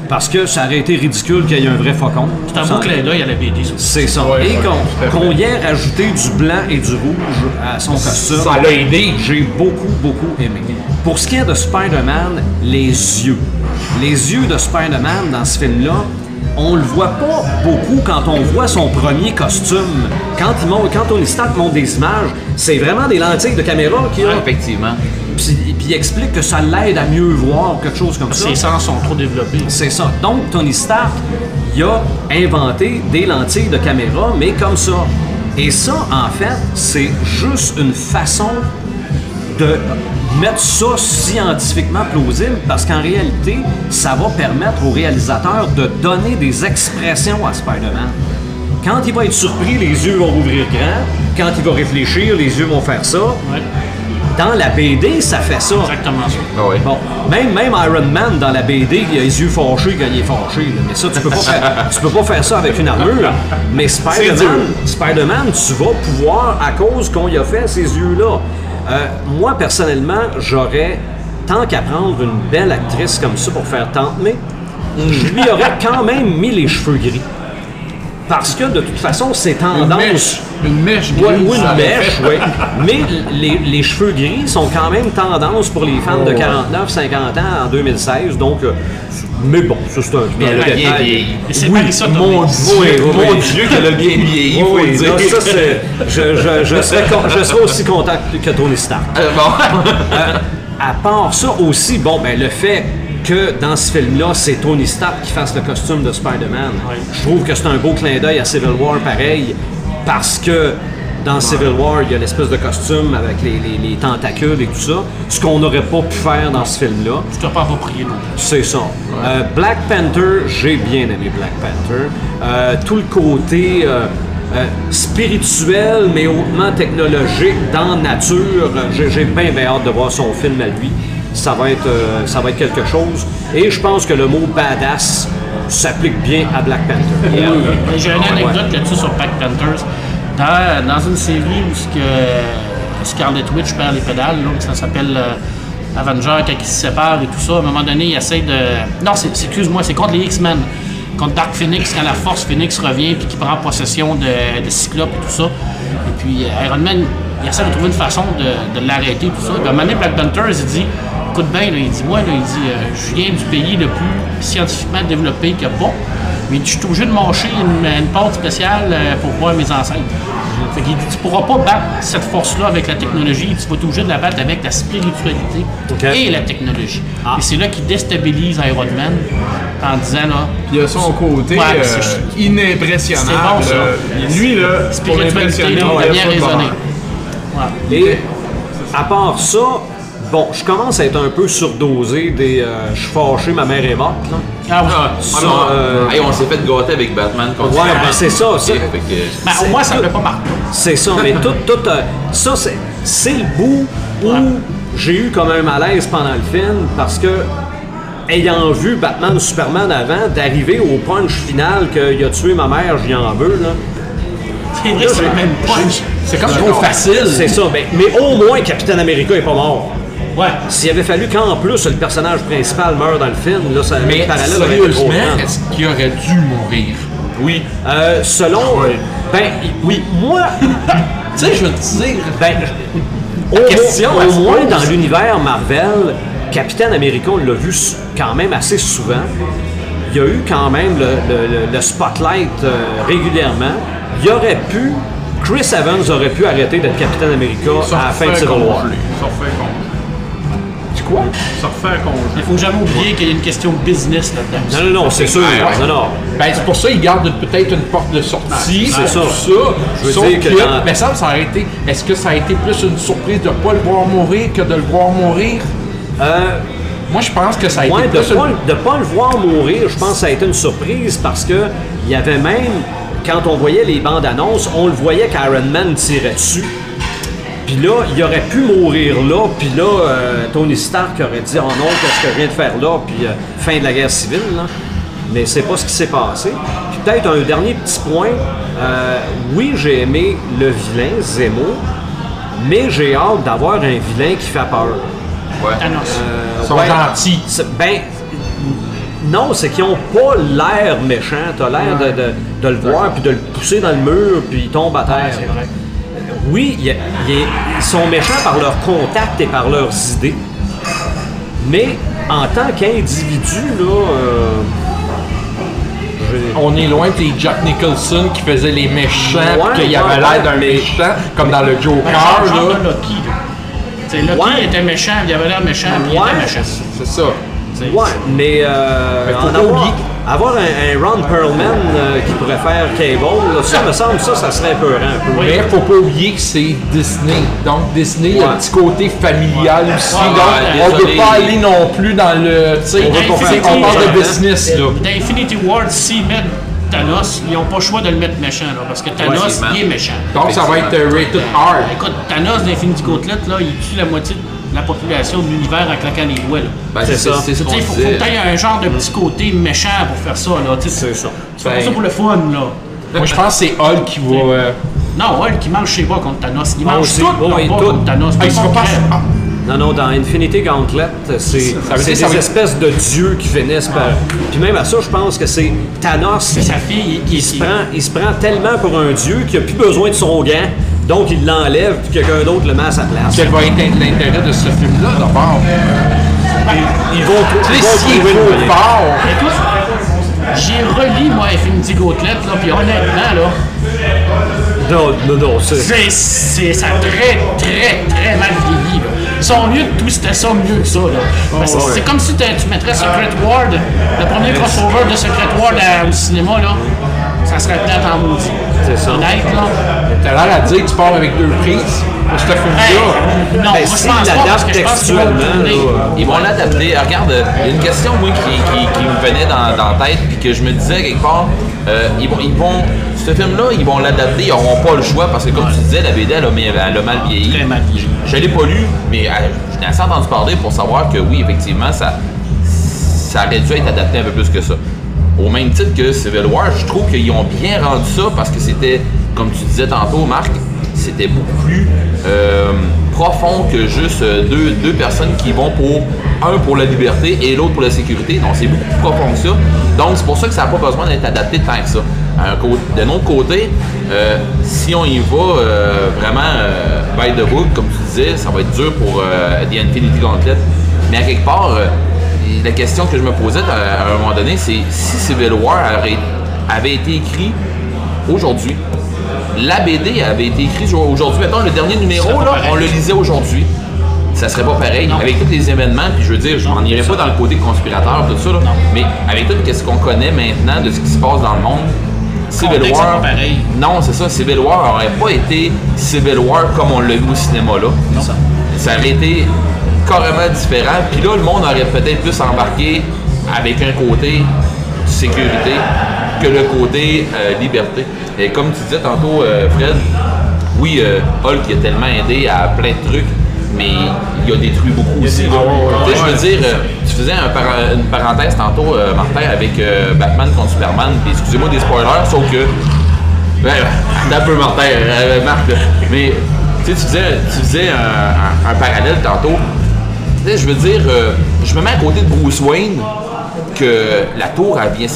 Parce que ça aurait été ridicule qu'il y ait un vrai faucon. C'est un Ça- beau clin d'œil à la BD, ça. C'est ça. Ouais, et ouais, qu'on y ait rajouté du blanc et du rouge à son costume. Ça l'a aidé. J'ai beaucoup, beaucoup aimé. Pour ce qui est de Spider-Man, les yeux. Les yeux de Spider-Man dans ce film-là, on le voit pas beaucoup quand on voit son premier costume. Quand, il montre, quand Tony Stark montre des images, c'est vraiment des lentilles de caméra qu'il a. Ouais, effectivement. Puis, il explique que ça l'aide à mieux voir, quelque chose comme ça. Ses sens sont trop développés. C'est ça. Donc, Tony Stark, il a inventé des lentilles de caméra, mais comme ça. Et ça, en fait, c'est juste une façon de mettre ça scientifiquement plausible parce qu'en réalité, ça va permettre au réalisateur de donner des expressions à Spider-Man. Quand il va être surpris, les yeux vont rouvrir grand. Quand il va réfléchir, les yeux vont faire ça. Ouais. Dans la BD, ça fait ça. Exactement ça. Ah. Bon, même, même Iron Man dans la BD, il a les yeux fâchés quand il est fâché. là. Mais ça, tu peux pas faire, tu peux pas faire ça avec une armure. Mais Spider-Man, Spider-Man, tu vas pouvoir, à cause qu'on y a fait ces yeux-là. Euh, moi, personnellement, j'aurais, tant qu'à prendre une belle actrice comme ça pour faire Tante May, je lui aurais quand même mis les cheveux gris. Parce que de toute façon, c'est Une tendance. mèche, une mèche grise. ou une ça mèche, oui. *laughs* Mais les, les cheveux gris sont quand même tendance pour les fans de 49, 50 ans en 2016. Donc, euh, mais bon, ça c'est un Mais elle a bien détail. vieilli. C'est Oui, Marissa Mon Tomei. Dieu, Oui, oui, mon oui. Dieu qu'elle a bien *laughs* vieilli, Oui, faut oui, le dire. non, ça, c'est- je, je, je, serais con- je serais aussi content que Tony Stark. Euh, bon. Euh, à part ça aussi, bon, ben le fait que dans ce film-là, c'est Tony Stark qui fasse le costume de Spider-Man, je trouve que c'est un beau clin d'œil à Civil War pareil, parce que dans Civil War, il y a l'espèce de costume avec les, les- les tentacules et tout ça, ce qu'on n'aurait pas pu faire dans ce film-là. Tu dois pas approprier non. C'est ça. Euh, Black Panther, j'ai bien aimé Black Panther. Euh, tout le côté euh, spirituel, mais hautement technologique, dans nature, j'ai j'ai bien, bien hâte de voir son film à lui. Ça va, être, euh, ça va être quelque chose. Et je pense que le mot badass s'applique bien à Black Panther. Et, euh, J'ai une Ouais. anecdote là-dessus sur Black Panthers. Dans, dans une série où ce que Scarlet Witch perd les pédales, là, ça s'appelle euh, Avenger, quand ils se séparent et tout ça, à un moment donné, il essaie de. Non, excuse-moi, c'est contre les X-Men. Contre Dark Phoenix, quand la Force Phoenix revient puis qu'il prend possession de, de Cyclope et tout ça. Et puis euh, Iron Man, il essaie de trouver une façon de, de l'arrêter, tout ça. Puis à un moment donné, Black Panthers, il dit Écoute bien, là, il dit Moi, là, il dit euh, Je viens du pays le plus scientifiquement développé qu'il n'y a pas. Mais je suis obligé de manger une, une pâte spéciale euh, pour voir mes ancêtres. Fait qu'il dit, tu pourras pas battre cette force-là avec la technologie, tu vas être obligé de la battre avec la spiritualité et la technologie. Ah. Et c'est là qu'il déstabilise Iron Man en disant là, Puis il a son côté Ouais, euh, c'est- inimpressionnable. C'est bon, ça. Et lui, là, pour spiritualité l'impressionner, va il a bien bonheur. Et à part ça, bon, je commence à être un peu surdosé des euh, je suis fâché, ma mère est morte. Là. Ah oui. Ça, Ah, non. euh, Hey, on s'est fait gâter avec Batman. contre Ouais, ben, c'est ça, ça. Fait que- Ben, au moins, ça ne fait pas marquer. C'est ça, mais tout, tout euh, ça, c'est, c'est le bout où j'ai eu comme un malaise pendant le film parce que, ayant vu Batman Superman avant, d'arriver au punch final qu'il a tué ma mère, j'y en veux, là. C'est vrai que c'est le même punch. C'est comme trop facile. C'est ça, mais, mais au moins Capitaine America est pas mort. Ouais. S'il avait fallu qu'en plus le personnage principal meure dans le film, là, ça, le Mais parallèle aurait été trop sérieusement, grand. est-ce qu'il aurait dû mourir? Oui. Euh, selon. Ben, oui, moi, *laughs* Tu sais, je veux te dire. Ben, au, question, au moins pose. dans l'univers Marvel, Capitaine America, on l'a vu quand même assez souvent. Il y a eu quand même le, le- le- le spotlight euh, régulièrement. Il aurait pu, Chris Evans aurait pu arrêter d'être Capitaine America à la fin de Civil War. Ça refait quoi? Se refaire conjoint. Il faut jamais oublier qu'il y a une question de business là-dedans. Non, non, non, c'est sûr. Ouais. Non, non. Ben, c'est pour ça qu'ils gardent peut-être une porte de sortie. c'est ça. tout ça. Je veux Sauf dire que que, dans- mais ça, ça a été. Est-ce que ça a été plus une surprise de ne pas le voir mourir que de le voir mourir? Euh, Moi, je pense que ça a Ouais, été de ne pas, une- de pas le voir mourir, je pense que ça a été une surprise parce que il y avait même, quand on voyait les bandes annonces, on le voyait qu'Iron Man tirait dessus. Puis là, il aurait pu mourir là, puis là, euh, Tony Stark aurait dit Oh non, qu'est-ce que je viens de faire là, puis euh, fin de la guerre civile. Là. Mais c'est pas ce qui s'est passé. Puis peut-être un dernier petit point euh, oui, j'ai aimé le vilain, Zemo, mais j'ai hâte d'avoir un vilain qui fait peur. Thanos. Euh, Ils sont ouais. gentils. Ben, non, c'est qu'ils ont pas l'air méchant. T'as l'air de, de- de le voir, puis de le pousser dans le mur, puis il tombe à terre. c'est vrai. Oui, y a- y a- ils sont méchants par leur contact et par leurs idées. Mais en tant qu'individu, là, euh, On est loin de les Jack Nicholson qui faisait les méchants, Ouais, qu'il y ouais, avait l'air d'un mais- méchant, comme dans le Joker, Ben, genre, genre là. de Loki. là. Ouais. était méchant, il avait l'air méchant, puis il était méchant. C'est ça. Ouais, mais euh, Mais faut en pas avoir, oublier- avoir un, un Ron Perlman euh, qui pourrait faire Cable, là, ça me semble ça, ça serait peurant un peu. Mais faut pas oublier que c'est Disney. Donc Disney, il y a un Ouais. petit côté familial aussi. Ouais, Donc ouais, on désolé. peut pas aller non plus dans le. Tu sais, On veut pas c'est- faire on parle de hein. business là. Dans Infinity War, s'ils mettent Thanos, ils n'ont pas le choix de le mettre méchant, là, parce que Thanos, Effectivement. il est méchant. Donc ça va être euh, rated R. Écoute, Thanos d'Infinity Gauntlet, là, il tue la moitié de la population de l'univers en claquant les doigts. Là. Ben, C'est ça. il faut, faut que tu aies un genre de petit côté méchant pour faire ça. C'est ça. Tu fais pas Ben- ça pour le fun. là. Moi je pense que c'est Hulk qui va. euh, Non, Hulk, qui mange ses bras contre Thanos. Il Ah, mange tout Oh, oui, tout. contre Thanos. ah, il pas. ah, Non, non, dans Infinity Gauntlet, c'est des ça veut- espèces de dieux qui finissent par. Puis même à ça, je pense que c'est Thanos. C'est sa fille. Il se, prend, il se prend tellement pour un dieu qu'il n'a plus besoin de son gant, donc il l'enlève, puis quelqu'un d'autre le met à sa place. Quel va être l'intérêt de ce film-là d'abord? Ils vont, ils vont s'il est trouver fort, Écoute, j'ai relis, moi, Infinity Gauntlet, là, puis honnêtement, là, Non, non, non, c'est. c'est, c'est, ça a très, très, très mal vieilli, là. Ils sont mieux de twister ça mieux que ça, là. Parce que ouais. c'est comme si tu mettrais Secret Ward, le premier crossover de Secret Ward à- au cinéma, là, ça serait plate en maudit. C'est ça. Honnête, là. t'as l'air à dire que tu pars avec deux prises pour ce Hey, film-là. non, moi, je s'il pense pas, parce que je pense qu'ils vont le là, Ils vont l'adapter. Regarde, euh, il y a une question, moi, qui, qui- qui me venait dans, dans la tête, puis que je me disais quelque part, euh, ils, vont, ils vont, ce film-là, ils vont l'adapter, ils n'auront pas le choix, parce que comme tu disais, la BD, elle a, elle a mal vieilli. Très mal vieilli. Je ne l'ai pas lu, mais euh, je n'ai assez entendu parler pour savoir que oui, effectivement, ça, ça aurait dû être adapté un peu plus que ça. Au même titre que Civil War, je trouve qu'ils ont bien rendu ça parce que c'était, comme tu disais tantôt, Marc, c'était beaucoup plus euh, profond que juste euh, deux, deux personnes qui vont pour un pour la liberté et l'autre pour la sécurité. Donc c'est beaucoup plus profond que ça. Donc c'est pour ça que ça n'a pas besoin d'être adapté tant que ça. Cô- D'un autre côté, euh, si on y va euh, vraiment euh, by the book, comme tu disais, ça va être dur pour euh, The Infinity Gauntlet. Mais à quelque part, euh, la question que je me posais à, à un moment donné, c'est si Civil War avait été écrit aujourd'hui, la BD avait été écrite aujourd'hui, mettons le dernier numéro, là, on le lisait aujourd'hui. Ça serait pas pareil. Avec tous les événements, puis je veux dire, je m'en irais pas dans le côté conspirateur, tout ça, là, mais avec tout ce qu'on connaît maintenant de ce qui se passe dans le monde, Civil War. est pas pareil. Non, c'est ça, Civil War aurait pas été Civil War comme on l'a vu au cinéma là. Ça aurait été carrément différent. Puis là, le monde aurait peut-être plus embarqué avec un côté sécurité que le côté euh, liberté. Et comme tu disais tantôt, euh, Fred, oui, euh, Hulk a tellement aidé à plein de trucs, mais il a détruit beaucoup aussi. je veux dire, euh, tu faisais un par- une parenthèse tantôt, Martin, avec Batman contre Superman, puis excusez-moi des spoilers, sauf que Ouais, *laughs* attends un peu, Martin, euh, Marc. là. Mais tu sais, tu faisais, tu faisais un, un- un parallèle tantôt. Je veux dire, euh, je me mets à côté de Bruce Wayne que la tour, elle vient,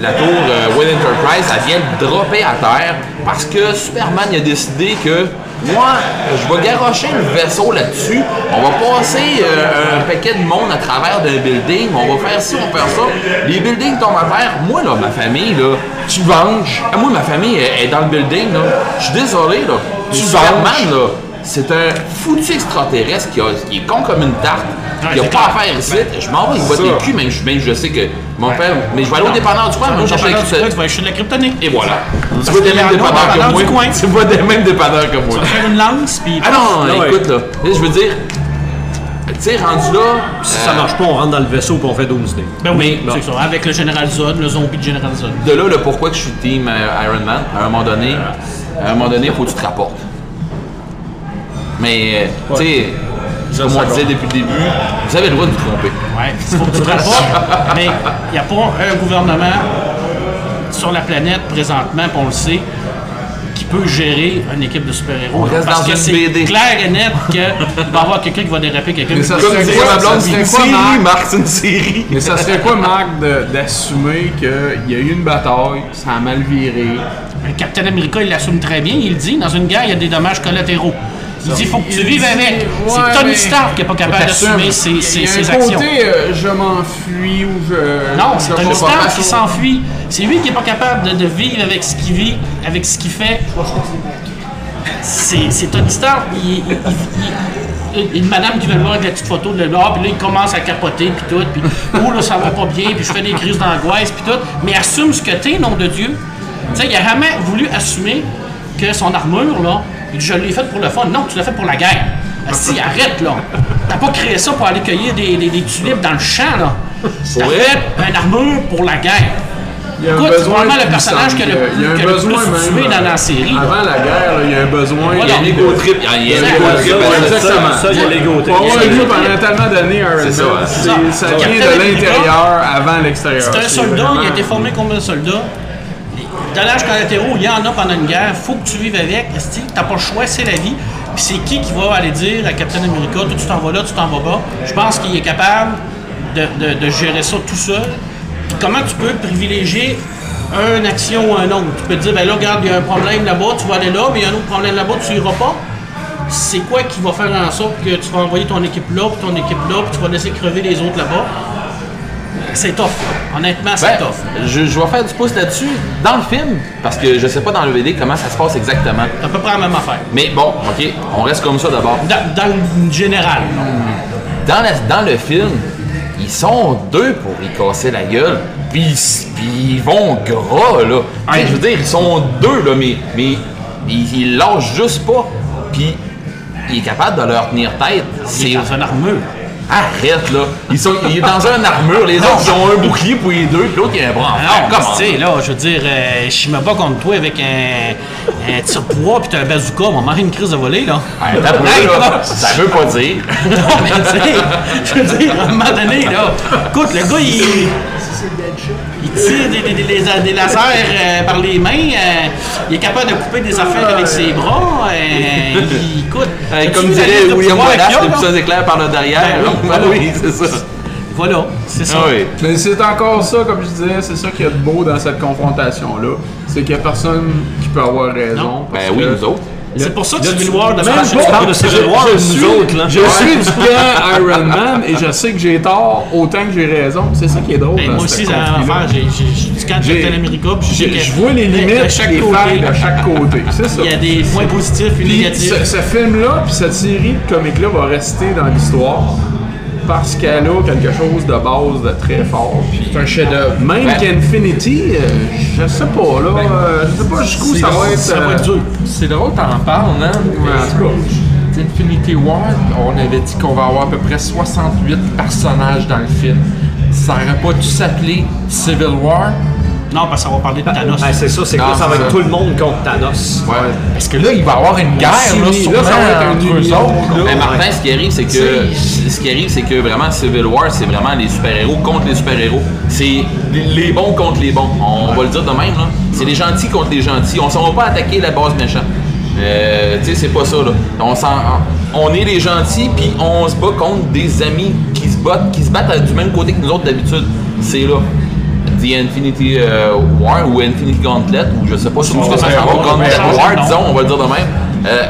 la tour euh, Wayne Enterprise, elle vient dropper à terre parce que Superman il a décidé que moi, je vais garrocher le vaisseau là-dessus. On va passer euh, un paquet de monde à travers d'un building. On va faire ci, on va faire ça. Les buildings tombent à terre. Moi, là, ma famille, là, tu venges. Ah, Moi, ma famille est, est dans le building, là. Je suis désolé, là. Tu Tu Superman, là. C'est un foutu extraterrestre qui, a- qui est con comme une tarte, qui a c'est pas à faire ici. Je m'en vais, il va des culs, même, je- même je sais que mon père. Mais je vais aller au dépanneur du coin, mais vas je kryptonite. vas acheter de la kryptonite. Et voilà. Tu que des mêmes dépanneurs dépanneur que moi. Tu vois des mêmes dépanneurs que moi. Tu vas faire une lance, puis. Ah non, Ah ouais. écoute là, je veux dire, tu sais, rendu là, Si euh, ça marche pas, on rentre dans le vaisseau et on fait 12 dés. Ben oui, Mais, c'est ça. Avec le Général Zod, le zombie de Général Zod. de là le pourquoi que je suis team euh, Iron Man, à un moment donné, à un moment donné, faut que tu te rapportes. Mais, euh, tu sais, comme on disait depuis le début, vous avez le droit de vous tromper. Ouais, il faut que tu te rapportes. *laughs* Mais il n'y a pas un gouvernement sur la planète présentement, puis on le sait, qui peut gérer une équipe de super-héros. On reste Parce dans que une c'est BD. clair et net qu'il va y avoir quelqu'un qui va déraper quelqu'un. Mais ça Comme serait quoi, ma blonde, ça c'est une serait quoi, série, Marc? Marc, c'est une série. Mais ça serait quoi, Marc, de- d'assumer qu'il y a eu une bataille, ça a mal viré, Le Captain America, il l'assume très bien. Il dit dans une guerre, il y a des dommages collatéraux. Il dit il faut que tu vives avec. C'est Tony Stark qui n'est pas capable d'assumer ses, ses, a ses actions. côté, euh, je m'enfuis ou je. Non, c'est Tony Stark qui s'enfuit. C'est lui qui n'est pas capable de, de vivre avec ce qu'il vit, avec ce qu'il fait. C'est c'est Tony Stark. Il, il- il- il- une madame qui veut le voir avec la petite photo de l'or, puis là, il commence à capoter, puis tout, puis oh là, ça va pas bien, puis je fais des crises d'angoisse, puis tout. Mais assume ce que t'es, nom de Dieu. Tu sais, il a jamais voulu assumer que son armure, là, il dit, je l'ai faite pour le fun. Non, tu l'as fait pour la guerre. Si, *laughs* arrête, là. T'as pas créé ça pour aller cueillir des, des- des tulipes dans le champ, là. T'as fait une armure pour la guerre. Il y a un Écoute, c'est besoin vraiment le personnage qui a le puissance. Il y a un plus- besoin tué dans la euh, série. Avant la guerre, là, il y a un besoin. Voilà. Il y a un ego trip, il y a un Il y a un ego trip. exactement. Ça, il y a l'ego trip. Y a trip. pendant tellement d'années Iron Man, ça, vient de l'intérieur avant l'extérieur. C'est un soldat, il a été formé comme un soldat. Les dommages collatéraux, il y en a pendant une guerre, faut que tu vives avec. esti, T'as pas le choix, c'est la vie. Puis c'est qui qui va aller dire à Captain America, tu t'en vas là, tu t'en vas pas. Je pense qu'il est capable de, de- de gérer ça tout seul. Puis comment tu peux privilégier une action ou un autre? Tu peux te dire, ben là, regarde, il y a un problème là-bas, tu vas aller là, mais il y a un autre problème là-bas, tu iras pas. C'est quoi qui va faire en sorte que tu vas envoyer ton équipe là, puis ton équipe là, puis tu vas laisser crever les autres là-bas? C'est tough. Honnêtement, c'est Ben, tough. je, je vais faire du pouce là-dessus dans le film, parce que je sais pas dans le VD comment ça se passe exactement. C'est à peu près la même affaire. Mais bon, ok, on reste comme ça d'abord. Dans, dans le général. Dans, la- dans le film, ils sont deux pour y casser la gueule, puis ils- puis ils vont gras, là. Je veux dire, ils sont deux, là, mais, mais ils, ils lâchent juste pas, puis il est capable de leur tenir tête. C'est dans une armure. Arrête, là. Ils sont, il est dans un armure, les autres, ils ont un bouclier pour les deux, puis l'autre, il a un bras en. Non, tu sais, là, je veux dire, euh, je me bats contre toi avec un, un tire-poids puis t'as un bazooka, on va m'arrêter une crise de volée, là. T'as Hey, là. là. Ça veut pas dire. Non, mais tu sais, je veux dire, à un moment donné, là, écoute, le gars, il. Il tire des, des, des, des- des lasers euh, par les mains, euh, il est capable de couper des affaires avec ses bras, euh, il écoute. *laughs* Comme dirait de William Wallace, qu'il y a, le là? puissance éclair par le derrière. Ben oui, Ah *laughs* voilà. oui, c'est ça. Voilà, c'est ça. Ah oui. Mais c'est encore ça, comme je disais, c'est ça qu'il y a de beau dans cette confrontation-là. C'est qu'il n'y a personne qui peut avoir raison. Non. parce Ben oui, que- nous autres. C'est pour ça que Civil War de Même tu parles de Civil War, je nous suis, autres, là. je suis du *laughs* Iron Man et je sais que j'ai tort autant que j'ai raison. C'est ça qui est drôle. Ben, moi ce aussi. J'ai de J'ai- Captain America, puis je vois les de- limites, de chaque les côté, failles de chaque côté. C'est ça. Il y a des points positifs et négatifs. ce, ce film-là, puis cette série de comics-là va rester dans l'histoire parce qu'elle a quelque chose de base de très fort. C'est un chef-d'œuvre. même Ben- qu'Infinity, euh, je sais pas, là, euh, je sais pas jusqu'où ça va être. ça va euh, être dur. C'est drôle, t'en parles, hein? ouais, en tout cas. Mais Infinity War, on avait dit qu'on va avoir à peu près 68 personnages dans le film. Ça aurait pas dû s'appeler Civil War. Non, parce qu'on va parler de Thanos. Ben, c'est ça, c'est quoi? Ça va être tout le monde contre Thanos. Ouais. Parce que là, il va y avoir une guerre, là, Là, sûrement, ça va être un entre eux autres. Mais Martin, ce qui arrive, c'est que ce qui arrive, c'est que vraiment Civil War, c'est vraiment les super-héros contre les super-héros. C'est les- bons contre les bons. On va le dire de même, là. C'est les gentils contre les gentils. On s'en va pas attaquer la base méchante. Euh, tu sais, c'est pas ça, là. On, s'en- on est les gentils, puis on se bat contre des amis qui se battent, qui se battent du même côté que nous autres d'habitude. C'est là. The Infinity euh, War ou Infinity Gauntlet, ou je sais pas si ce que ça Gauntlet War, disons, on va le dire de même. Euh,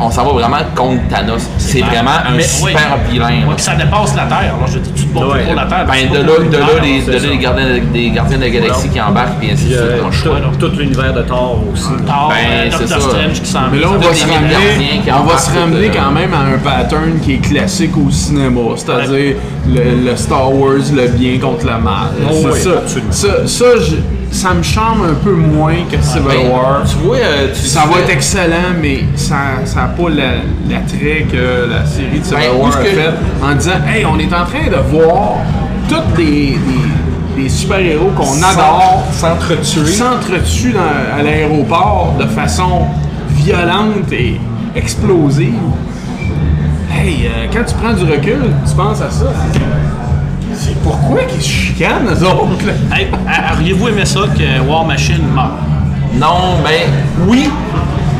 on s'en va vraiment contre Thanos. C'est vraiment un Mais, super oui. vilain. ça dépasse la Terre. Alors, je dis, tu te bats Ouais. pour la Terre. Ben, de là, de là, les, de là, les gardiens, de, des gardiens de la galaxie qui embarquent, puis ainsi de suite. euh, tout, tout l'univers de Thor aussi. Thor, Ben, euh, c'est Doctor ça. Strange qui s'en Mais là, on va se ramener, on va se ramener euh, quand même à un pattern qui est classique au cinéma, c'est-à-dire le, le Star Wars, le bien contre le mal. Oh C'est ça. Ça, ça, me charme un peu moins que Civil Ben, War. Tu vois, euh, tu Ça va être excellent, mais ça n'a pas la- l'attrait que la série de Civil Ben, War a que- fait en disant Hey, on est en train de voir des- des super-héros qu'on adore S'entretuer. s'entretuent dans- à l'aéroport de façon violente et explosive. Hey, euh, quand tu prends du recul, tu penses à ça. C'est pourquoi qu'ils se chicanent, eux autres? là? Hey, auriez-vous aimé ça que War Machine meure? Non, ben, oui,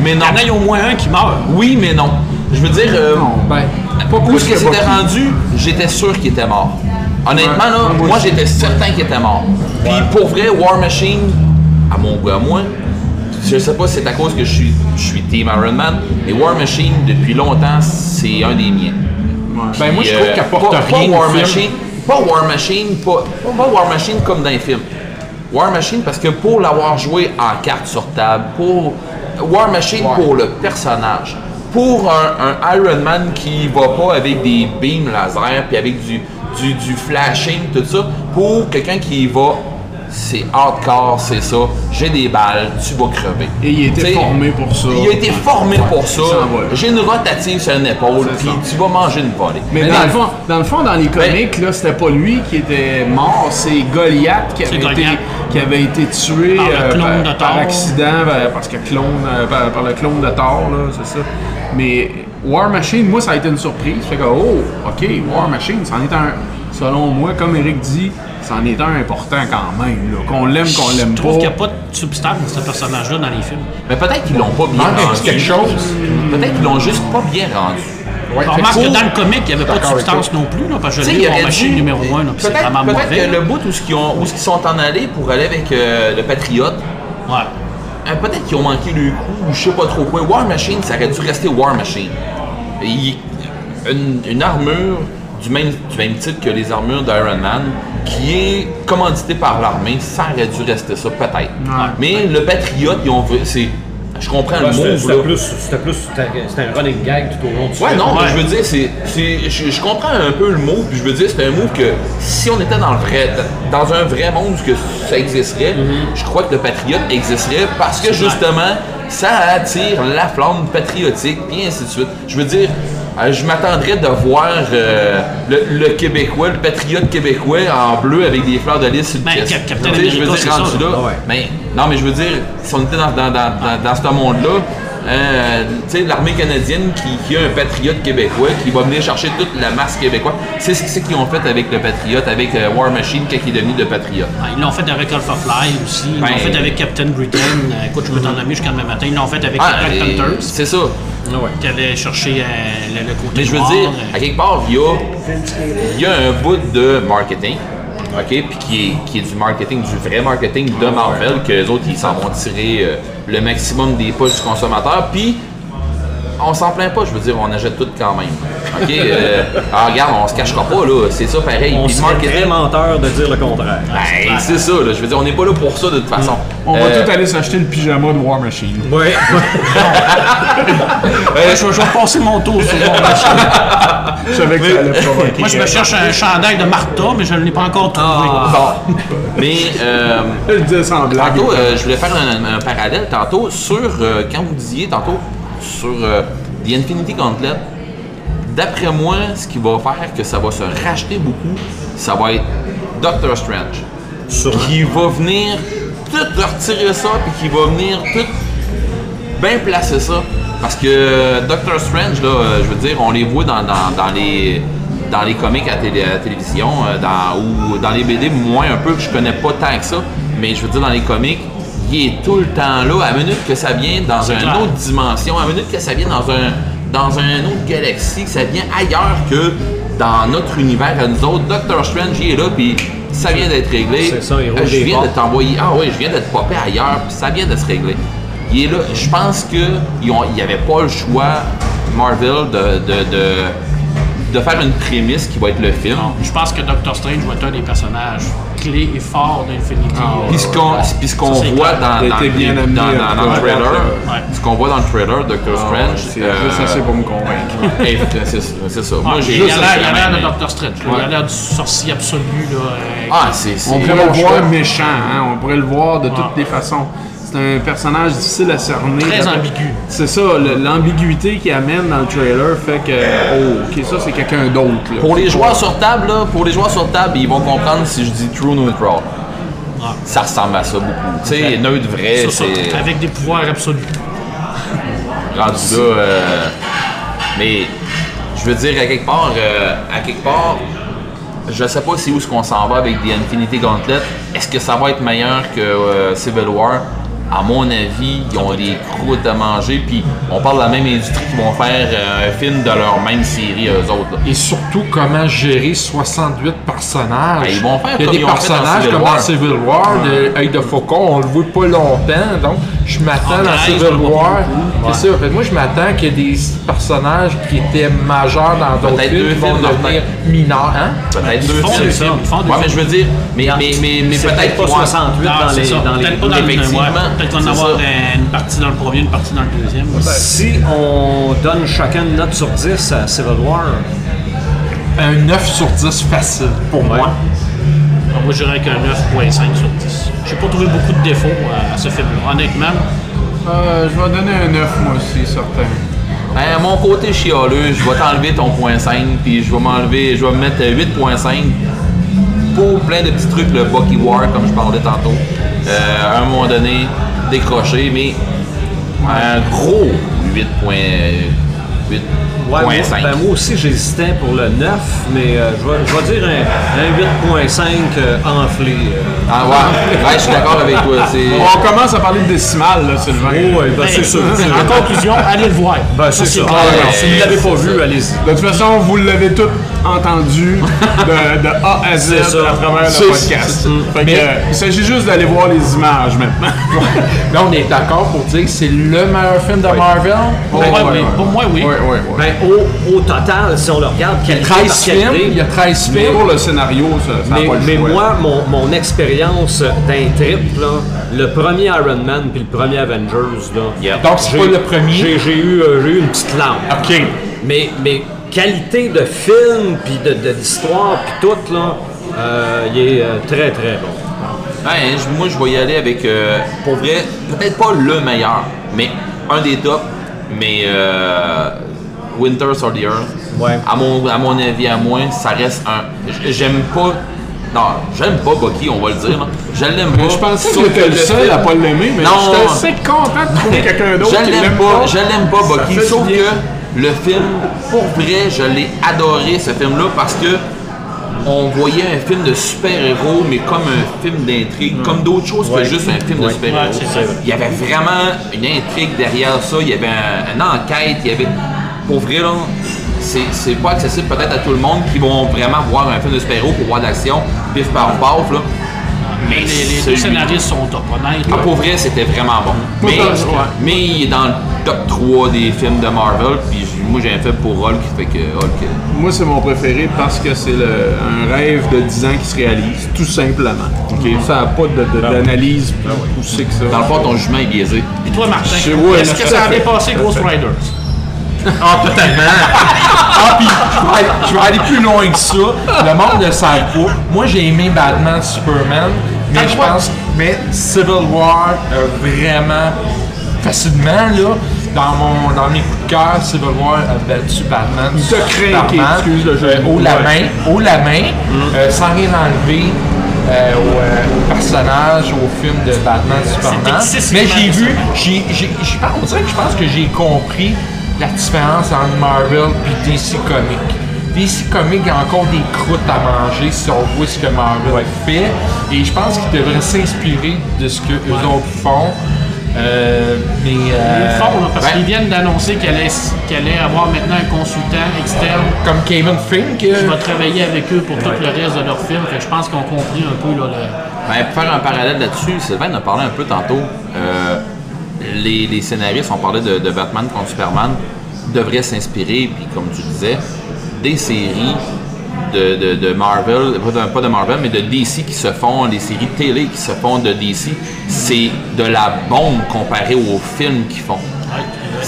mais non. Il y en a au moins un qui meurt. Oui, mais non. Je veux dire, euh, Non, ben, pas où plus est-ce que que c'était rendu, j'étais sûr qu'il était mort. Honnêtement, Ouais, là, moi moi aussi. j'étais certain qu'il était mort. Puis pour vrai, War Machine, à mon goût, à moi, je sais pas si c'est à cause que je suis, je suis Team Iron Man, mais War Machine, depuis longtemps, c'est un des miens. Ben, moi, je Puis, trouve euh, qu'elle porte pas, rien Pas au War film. Machine, pas War Machine, pas, pas War Machine comme dans les films. War Machine parce que pour l'avoir joué en carte sur table, pour War Machine pour le personnage, pour un, un Iron Man qui va pas avec des beams laser puis avec du, du, du flashing, tout ça, pour quelqu'un qui va c'est hardcore, c'est ça. J'ai des balles, tu vas crever. Et il a été T'sais, formé pour ça. Il a été formé pour ça. J'ai une rotative sur une épaule, puis tu vas manger une volée. Mais Mais dans, dans le fond, dans le fond, dans les comics, là, c'était pas lui qui était mort, c'est Goliath qui avait, été, Goliath. qui avait été tué Par le euh, clone par, de par accident, ben, parce que clone, euh, par, par le clone de Thor, là, c'est ça. Mais War Machine, moi, ça a été une surprise. Fait que, oh, ok, War Machine, c'en est un, selon moi, comme Eric dit, c'en est un important quand même, là. Qu'on l'aime, qu'on l'aime Je trouve qu'il n'y a pas. pas de substance de ce personnage-là dans les films. Mais peut-être qu'ils l'ont pas bien rendu. quelque chose. Peut-être qu'ils l'ont juste pas bien rendu. Ouais, fait remarque que pour- dans le comic, il n'y avait pas de substance non plus, là, parce que je l'ai aurait machine numéro 1, puis c'est Peut-être vraiment peut-être mauvais. que le bout où ce qu'ils ont- où ce qu'ils sont en allés pour aller avec euh, le Patriote, Ouais. euh, peut-être qu'ils ont manqué le coup ou je sais pas trop quoi. War Machine, ça aurait dû rester War Machine. Et il- une, une armure du même, du même type que les armures d'Iron Man, qui est commanditée par l'armée, ça aurait dû rester ça, peut-être. Mais le Patriote, ils ont vu, c'est. Je comprends le Ouais, c'était- plus, c'était plus, c'était c'était un running gag tout au long du Ouais, film. non, Ouais. je veux dire, c'est, c'est- je, je comprends un peu le mot, puis je veux dire, c'est un mot que si on était dans le vrai, dans un vrai monde où que ça existerait, je crois que le patriote existerait parce que justement, ça attire la flamme patriotique, et ainsi de suite. Je veux dire, euh, je m'attendrais de voir euh, le, le Québécois, le patriote québécois en bleu avec des fleurs de lys sur le Ben. Cap- Captain Tu sais, je veux dire, c'est rendu ça. là, Ouais. mais non, mais je veux dire, si on était dans, dans, dans, dans, dans ce monde-là, euh, tu sais, l'armée canadienne qui, qui a un patriote québécois, qui va venir chercher toute la masse québécoise, c'est ce c'est qu'ils ont fait avec le patriote, avec euh, War Machine quand il est devenu le patriote. Ils l'ont fait avec Alpha Fly aussi. Ils Ben- l'ont fait avec Captain Britain. Écoute, je peux t'en nommer jusqu'à demain matin. Ils l'ont fait avec Ah, Black Panthers, c'est ça. Qui allait chercher euh, le, le côté Mais je veux noir, dire, à quelque part, il y a, il y a un bout de marketing, OK, puis qui est, qui est du marketing, du vrai marketing de Marvel, que les autres, ils s'en vont tirer euh, le maximum des poches du consommateur, puis on s'en plaint pas, je veux dire, on achète tout quand même. OK? euh, alors, *laughs* regarde, on se cachera pas, là, c'est ça pareil. On serait marketing, très menteur de dire le contraire. ben, c'est ça, là, je veux dire, on n'est pas là pour ça de toute façon. On va Euh, tout aller s'acheter le pyjama de War Machine. Ouais. *laughs* ouais, je, vais- je vais passer mon tour sur mon machine. *laughs* Je savais que ça allait provoquer. Moi, je me cherche un chandail de Martha, mais je ne l'ai pas encore trouvé. Bon. Mais euh, Je le disais sans blague. tantôt, euh, je voulais faire un, un parallèle tantôt sur euh, quand vous disiez tantôt sur euh, The Infinity Gauntlet. D'après moi, ce qui va faire que ça va se racheter beaucoup, ça va être Doctor Strange. Qui va venir tout retirer ça, puis qui va venir tout bien placer ça. Parce que euh, Doctor Strange, là, euh, je veux dire, on les voit dans, dans, dans les dans les comics à, télé- à la télévision, euh, dans, ou dans les BD, moins un peu, que je connais pas tant que ça, mais je veux dire, dans les comics, il est tout le temps là, à minute que ça vient dans une clair. autre dimension, à minute que ça vient dans un dans une autre galaxie, que ça vient ailleurs que dans notre univers à nous autres. Doctor Strange, il est là, puis ça vient d'être réglé. C'est ça, il Euh, je viens de t'envoyer, ah oui, je viens d'être popé ailleurs, puis ça vient de se régler. il est là. Je pense qu'il n'y avait pas le choix, Marvel, de, de, de, de faire une prémisse qui va être le film. Non, je pense que Doctor Strange va être un des personnages clés et forts d'Infinity. euh, Puis ce qu'on, puis ce qu'on voit dans, dans, bien dans- le trailer, Ouais. ce qu'on voit dans le trailer Doctor Ah, Strange, C'est euh, juste assez pour me convaincre. *laughs* c'est, ça. Ah, Moi, j'ai il a juste l'air il a l'air de. Doctor Strange. Il a l'air du sorcier absolu. Là, euh, Ah, c'est, On pourrait le voir méchant, hein? on pourrait le voir de toutes les façons. C'est un personnage difficile à cerner. Très ambigu. C'est ça, l'ambiguïté qu'il amène dans le trailer fait que, oh, ok, ça c'est quelqu'un d'autre. là. Pour les joueurs sur table, là, pour les joueurs sur table, ils vont comprendre si je dis true neutral. Ah. Ça ressemble à ça beaucoup. Tu sais, neutre vrai, ça, ça, c'est avec des pouvoirs absolus. *laughs* rendu là. euh, mais je veux dire, à quelque part, euh, à quelque part, je sais pas c'est où ce qu'on s'en va avec des Infinity Gauntlet. Est-ce que ça va être meilleur que euh, Civil War? À mon avis, ils ont des croûtes à manger, puis on parle de la même industrie qui vont faire euh, un film de leur même série, eux autres. là. Et surtout, comment gérer 68 personnages. Ah, ils vont faire Il y a comme des dans personnages Civil comme War. dans Civil War, de Œil de Faucon, on le voit pas longtemps, donc je m'attends dans Civil War. C'est ça, fait moi je m'attends qu'il y ait des personnages qui étaient majeurs dans d'autres Peut-être films qui vont films, devenir mineurs. Hein? Peut-être deux films. des films, ils font des Ouais, mais je veux dire, mais, mais, mais, mais peut-être pas qu'ils vont- 68 Ah, dans les, dans les effectivement, Peut-être qu'on va en avoir ça. une partie dans le premier, une partie dans le deuxième. Si on donne chacun une note sur 10 à Civil War, Un 9 sur 10 facile pour moi. Alors, moi, je dirais qu'un 9.5 sur 10. J'ai pas trouvé beaucoup de défauts euh, à ce film-là. Honnêtement, Euh, je vais donner un 9 moi aussi, certain. Ben, à mon côté chialeux, je vais t'enlever ton point 5, puis je vais m'enlever, je vais me mettre 8.5 pour plein de petits trucs, le Bucky War, comme je parlais tantôt. Euh, à un moment donné, décroché, mais un gros 8.8. Ouais, moi, 8.5. ben, moi aussi j'hésitais pour le 9, mais euh, je, vais, dire un, un 8.5 euh, enflé. euh. Ah ouais, ouais, je suis d'accord avec toi. *laughs* On commence à parler de décimales, là, Sylvain. Oh, ouais, ben, c'est sûr. en conclusion, allez le voir. Ben, c'est ça. Ah, Ouais, si vous ne l'avez pas vu, allez-y. De toute façon, vous l'avez tout entendu de, de A à Z à travers le podcast. Fait que, il s'agit juste d'aller voir les images maintenant. *laughs* Là, on est d'accord pour dire que c'est le meilleur film de Marvel. Pour Ouais, moi, ouais, oui. ouais. Pour moi, oui. Ouais, ouais, ouais. Ben, au, au total, si on le regarde, qualité 13 par films, qualité, il y a 13 Mais films. pour le scénario, ça, ça n'a Mais, pas le mais choix. moi, mon, mon expérience d'un trip, là, le premier Iron Man puis le premier Avengers, là, Yeah. Donc, c'est j'ai- pas le premier? J'ai j'ai eu, euh, j'ai eu une petite lampe. OK. Mais, mais qualité de film, puis de, de l'histoire, puis tout, là, euh, il est euh, très, très bon. Ouais, je- moi, je vais y aller avec, euh, pour vrai, peut-être pas le meilleur, mais un des tops, mais euh, Winter Soldier. Ouais. À mon, à mon avis, à moi, ça reste un. J'aime pas. Non, j'aime pas Bucky, on va le dire. là. Je l'aime pas. Je pensais que j'étais le seul film- à pas l'aimer, mais Non. j'étais assez content de trouver quelqu'un d'autre Je qui l'aime pas, pas. je l'aime pas, Bucky. Sauf bien. que le film, pour vrai, je l'ai adoré ce film-là parce que on voyait un film de super-héros, mais comme un film d'intrigue, comme d'autres choses que juste un film de super-héros. Ouais, il y avait vraiment une intrigue derrière ça, il y avait un- une enquête, il y avait. Pour vrai, là, c'est, c'est pas accessible peut-être à tout le monde qui vont vraiment voir un film de super-héros pour voir de l'action, pif par paf, là. Mais les, les scénaristes sont top, honnête. ah, pour vrai, c'était vraiment bon. Mais, ouais. mais il est dans le top 3 des films de Marvel, puis moi j'ai un fait pour Hulk, fait que Hulk. euh, Moi, c'est mon préféré parce que c'est le- un rêve de 10 ans qui se réalise, tout simplement. Ok, Ça n'a pas de- de- d'analyse plus poussée que ça. Dans le fond, ton jugement est biaisé. Et toi, Martin, est-ce que ça fait. avait passé Ghost Riders? Ah, totalement. ah, puis je vais, aller, plus loin que ça. Le monde ne savent pas. Moi, j'ai aimé Batman, Superman, mais T'as je pense mais Civil War a vraiment facilement là. Dans, mon, dans mes coups de cœur, Civil War a battu Batman. T'a craqué, excuse le jeu de euh, haut la main, haut la main, euh, sans rien enlever euh, au, euh, au personnage, au film de Batman, Superman. Mais j'ai vu, j'ai, j'ai, on dirait que je pense que j'ai compris la différence entre Marvel et DC Comics. DC Comics a encore des croûtes à manger si on voit ce que Marvel fait. Et je pense qu'ils devraient s'inspirer de ce que eux autres font. Euh, mais Ils euh, le font, là, parce ben- qu'ils viennent d'annoncer qu'elle allait, avoir maintenant un consultant externe comme Kevin Fink, qui va travailler avec eux pour tout le reste de leur film. Fait que je pense qu'ils ont compris un peu là, le- Ben, pour faire un parallèle là-dessus, Sylvain en a parlé un peu tantôt. Euh, les, scénaristes, on parlait de, Batman contre Superman, devraient s'inspirer, puis comme tu disais, des séries de, de, Marvel, pas de, Marvel, mais de DC qui se font, les séries télé qui se font de DC, c'est de la bombe comparé aux films qu'ils font.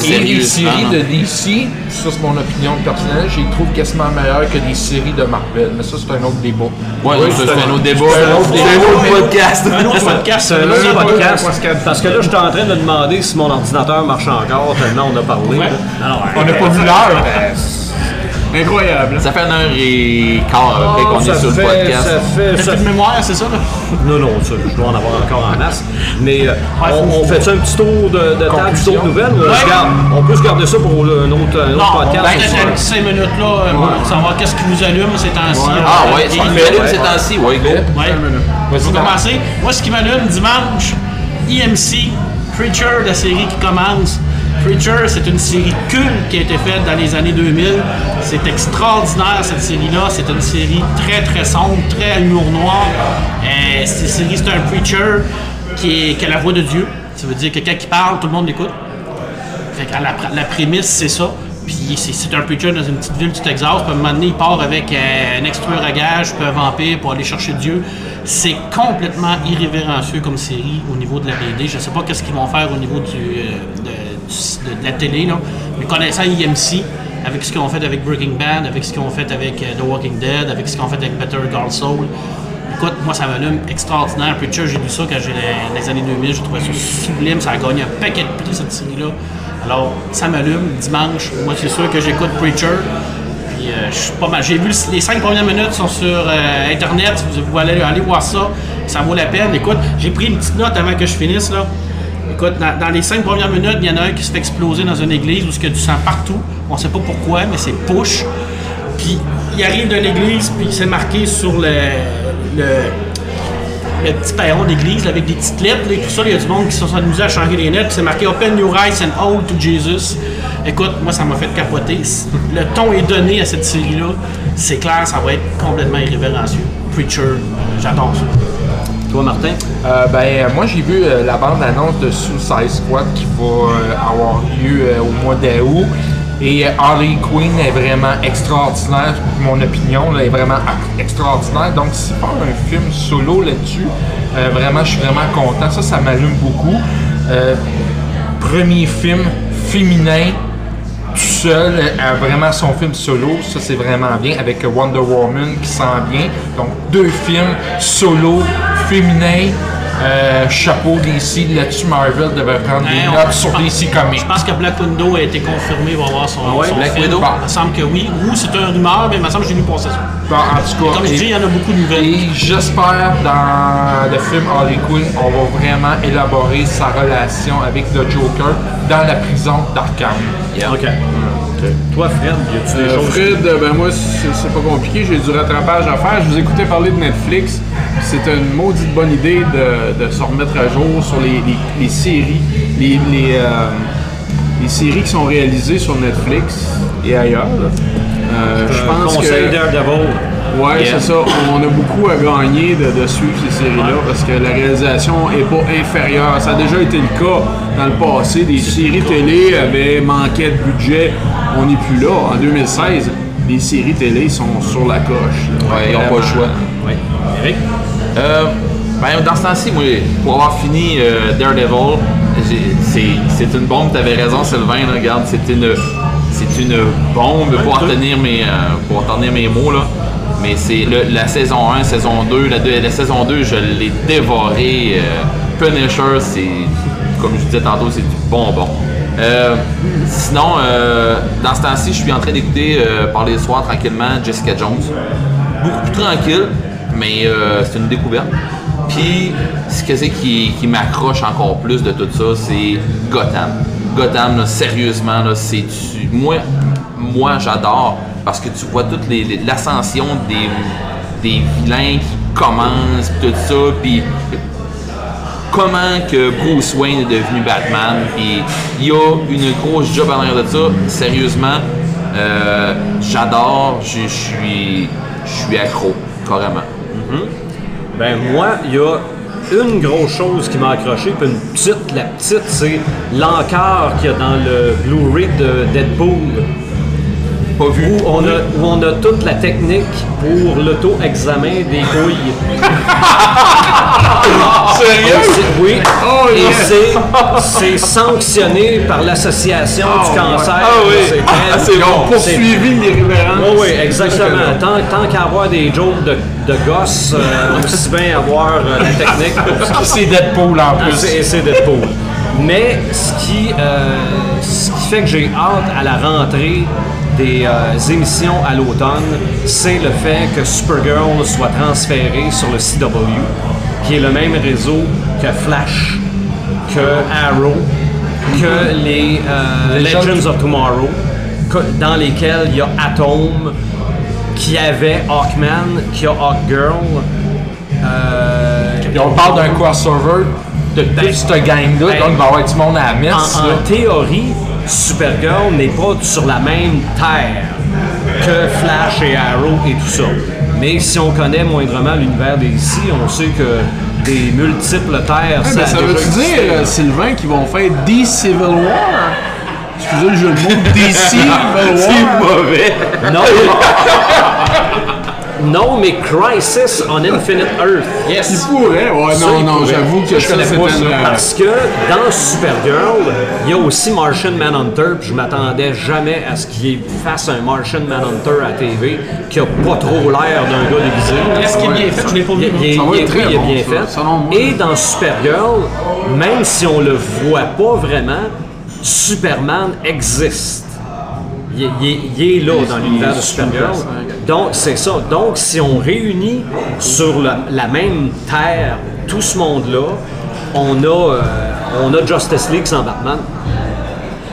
Et les séries de DC, ça c'est mon opinion personnelle, je les trouve quasiment meilleures que des séries de Marvel. Mais ça, c'est un autre débat. Ouais, Oui, c'est un autre débat. c'est un autre C'est un débat, autre mais- podcast. Un autre podcast, *laughs* C'est un autre podcast. Parce que là, je suis en train de demander si mon ordinateur marche encore, tellement on a parlé. Alors, On n'a pas vu l'heure. Incroyable. Ça fait une heure et quart à peu près qu'on ça est sur le fait- podcast. Ça fait, ça plus de mémoire, c'est ça? Là? Non, non, ça, je dois en avoir encore en masse. Mais euh, Ouais, on, on fait un petit tour de, de table, tour de nouvelles ou on, Ouais. garde- on peut se garder ça pour un autre, un autre Non, on podcast? va ce un petit 5 minutes là euh, pour savoir qu'est-ce qui vous allume ces temps-ci. Ah ouais, ça me fait allume ces temps-ci, ouais, go. Ouais. Commencer, moi ce qui m'allume dimanche, EMC, Preacher, la série qui commence. Preacher, c'est une série culte qui a été faite dans les années 2000. C'est extraordinaire cette série-là. C'est une série très très sombre, très humour noir. Euh, cette série, c'est un preacher qui, a la voix de Dieu. Ça veut dire que quand il parle, tout le monde l'écoute. La, la prémisse, c'est ça. Puis c'est, un preacher dans une petite ville du Texas. Puis à un moment donné, il part avec euh, un extrueur à gage, puis un vampire pour aller chercher Dieu. C'est complètement irrévérencieux comme série au niveau de la BD. Je sais pas qu'est-ce qu'ils vont faire au niveau du, euh, de, de- la télé. Mais connaissant IMC, avec ce qu'ils ont fait avec Breaking Bad, avec ce qu'ils ont fait avec euh, The Walking Dead, avec ce qu'ils ont fait avec Better Call Saul, Écoute, moi, ça m'allume extraordinaire. Preacher, j'ai lu ça quand j'ai les, les années 2000. J'ai trouvé ça sublime. Ça a gagné un paquet de prix, cette série-là. Alors, ça m'allume. Dimanche, moi, c'est sûr que j'écoute Preacher. Puis, euh, je suis pas mal. J'ai vu le- les cinq premières minutes sont sur euh, Internet. Vous, allez aller voir ça. Ça vaut la peine. Écoute, j'ai pris une petite note avant que je finisse, là. Écoute, dans, les cinq premières minutes, il y en a un qui se fait exploser dans une église où il y a du sang partout. On sait pas pourquoi, mais c'est push. Puis il arrive de l'église, puis c'est marqué sur le, le, petit perron d'église avec des petites lettres et tout ça. Il y a du monde qui se sont amusés à changer les lettres. puis C'est marqué Open your eyes and hold to Jesus. Écoute, moi ça m'a fait capoter. Le ton est donné à cette série-là. C'est clair, ça va être complètement irrévérencieux. Preacher, j'adore ça. Toi, Martin? Euh, ben, moi, j'ai vu euh, la bande-annonce de Suicide Squad qui va euh, avoir lieu au mois d'août. Et Harley Quinn est vraiment extraordinaire. Mon opinion là, est vraiment extraordinaire. Donc, si faire un film solo là-dessus, vraiment, je suis vraiment content. Ça, ça m'allume beaucoup. Premier film féminin tout seul, euh, vraiment son film solo, ça c'est vraiment bien, avec Wonder Woman qui s'en vient. Donc deux films solo, féminins, euh, chapeau DC, là-dessus Marvel devrait prendre Ouais, des on- notes sur DC Comics. Je pense que Black Widow a été confirmé, va avoir son, ouais, son Black film. Widow? Il me semble que oui. Ou c'est un rumeur, mais il me semble que j'ai lu passer ça. Bon, en tout cas, Comme je dis, il y en a beaucoup de nouvelles. Et j'espère dans le film Harley Quinn, on va vraiment élaborer sa relation avec le Joker dans la prison d'Arkham. Yeah. OK. Toi, Fred, y a-tu des Euh, choses? Fred, ben moi, c'est c'est pas compliqué, j'ai du rattrapage à faire. Je vous écoutais parler de Netflix. C'est une maudite bonne idée de, de se remettre à jour sur les, les- les séries, les, les, euh, les séries qui sont réalisées sur Netflix et ailleurs. Euh, je pense conseil que. Ouais, Yeah. c'est ça. On a beaucoup à gagner de, de suivre ces séries-là parce que la réalisation est pas inférieure. Ça a déjà été le cas dans le passé. Des séries télé avaient manqué de budget. On n'est plus là. En 2016, les séries télé sont sur la coche. Ouais, ils n'ont pas le choix. Oui. Eric? Euh, ben, dans ce temps-ci, moi, pour avoir fini euh, Daredevil, c'est une bombe, t'avais raison Sylvain, là, regarde, c'est une, une bombe pour en tenir mes, euh, pour tenir mes mots, là. Mais c'est la saison 1, saison 2, la, saison 2, je l'ai dévoré. euh, Punisher, c'est, comme je disais tantôt, c'est du bonbon. Sinon, euh, dans ce temps-ci, je suis en train d'écouter par les soirs tranquillement Jessica Jones beaucoup plus tranquille, mais euh, c'est une découverte. Puis, ce que c'est qui, m'accroche encore plus de tout ça, c'est Gotham. Gotham, sérieusement, là, c'est moi, moi j'adore parce que tu vois toute l'ascension des, vilains qui commencent, tout ça, puis comment que Bruce Wayne est devenu Batman, puis il y a une grosse job en arrière de ça. Sérieusement, euh, j'adore, je suis accro, carrément. Ben moi, il y a, une grosse chose qui m'a accroché, puis une petite, la petite, c'est l'encart qu'il y a dans le Blu-ray de Deadpool. Pas vu. Où on, a, où on a toute la technique pour l'auto-examen des couilles. *laughs* Et c'est- Oui. Et c'est- c'est sanctionné par l'Association du cancer. Ah oui. C'est Ah, c'est bon. Poursuivi. Oui, oui, exactement. Tant, tant qu'à avoir des jokes de, de gosses, euh, aussi bien avoir euh, la technique pour. *laughs* C'est Deadpool en Ah, plus. c'est- c'est Deadpool. Mais ce qui, euh, ce qui fait que j'ai hâte à la rentrée des euh, émissions à l'automne, c'est le fait que Supergirl soit transféré sur le CW, qui est le même réseau que Flash, que Arrow, que les euh, Legends- of Tomorrow, que- dans lesquels il y a Atom, qui avait Hawkman, qui a Hawkgirl. euh, Puis on parle d'un crossover de toute cette gang-là, Ben, donc il va y avoir du monde à la messe. en théorie, Supergirl n'est pas sur la même terre que Flash et Arrow et tout ça. Mais si on connaît moindrement l'univers des DC, on sait que des multiples terres, Ouais, ça veut-tu existé. dire, euh, Sylvain, qu'ils vont faire des Civil War? Excusez le jeu de mots, *laughs* des Civil War. mauvais. *laughs* Non, *laughs* non, mais Crisis on Infinite Earth. Il pourrait, ouais, Ça, non, non, j'avoue que Je ça, connais c'est pas ça. Parce que dans Supergirl, il y a aussi Martian Manhunter, puis je m'attendais jamais à ce qu'il fasse un Martian Manhunter à TV qui a pas trop l'air d'un gars déguisé. Est-ce qu'il est bien fait? Je l'ai pas Il, vu. il il très il est bon, bien ça, fait. selon moi. Et dans Supergirl, même si on le voit pas vraiment, Superman existe. Il, est- il est- il est là dans l'univers de Supergirl. Donc, c'est ça. Donc, si on réunit sur la, la même terre tout ce monde-là, on a, euh, on a Justice League sans Batman.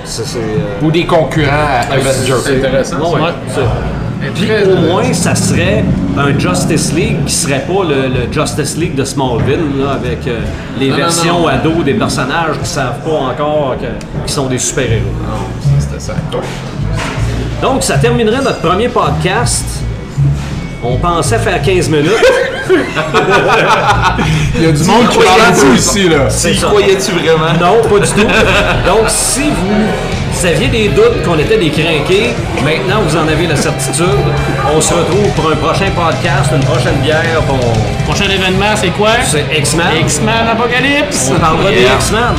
Euh, Ou des concurrents à Avengers. C'est intéressant. ouais, Puis au moins, ça serait un Justice League qui serait pas le, le Justice League de Smallville, là, avec euh, les Non, non, versions non. ados des personnages qui savent pas encore que- qui sont des super-héros. C'était ça. Donc, ça terminerait notre premier podcast. On pensait faire 15 minutes. *laughs* Il y a du monde qui parle de ça ici, là? Ça. croyais-tu vraiment? Non, pas du tout. Donc, si vous aviez des doutes qu'on était des crinqués, maintenant vous en avez la certitude. On se retrouve pour un prochain podcast, une prochaine bière. Prochain événement, c'est quoi? C'est X-Men. X-Men Apocalypse. On parlera des. X-Men.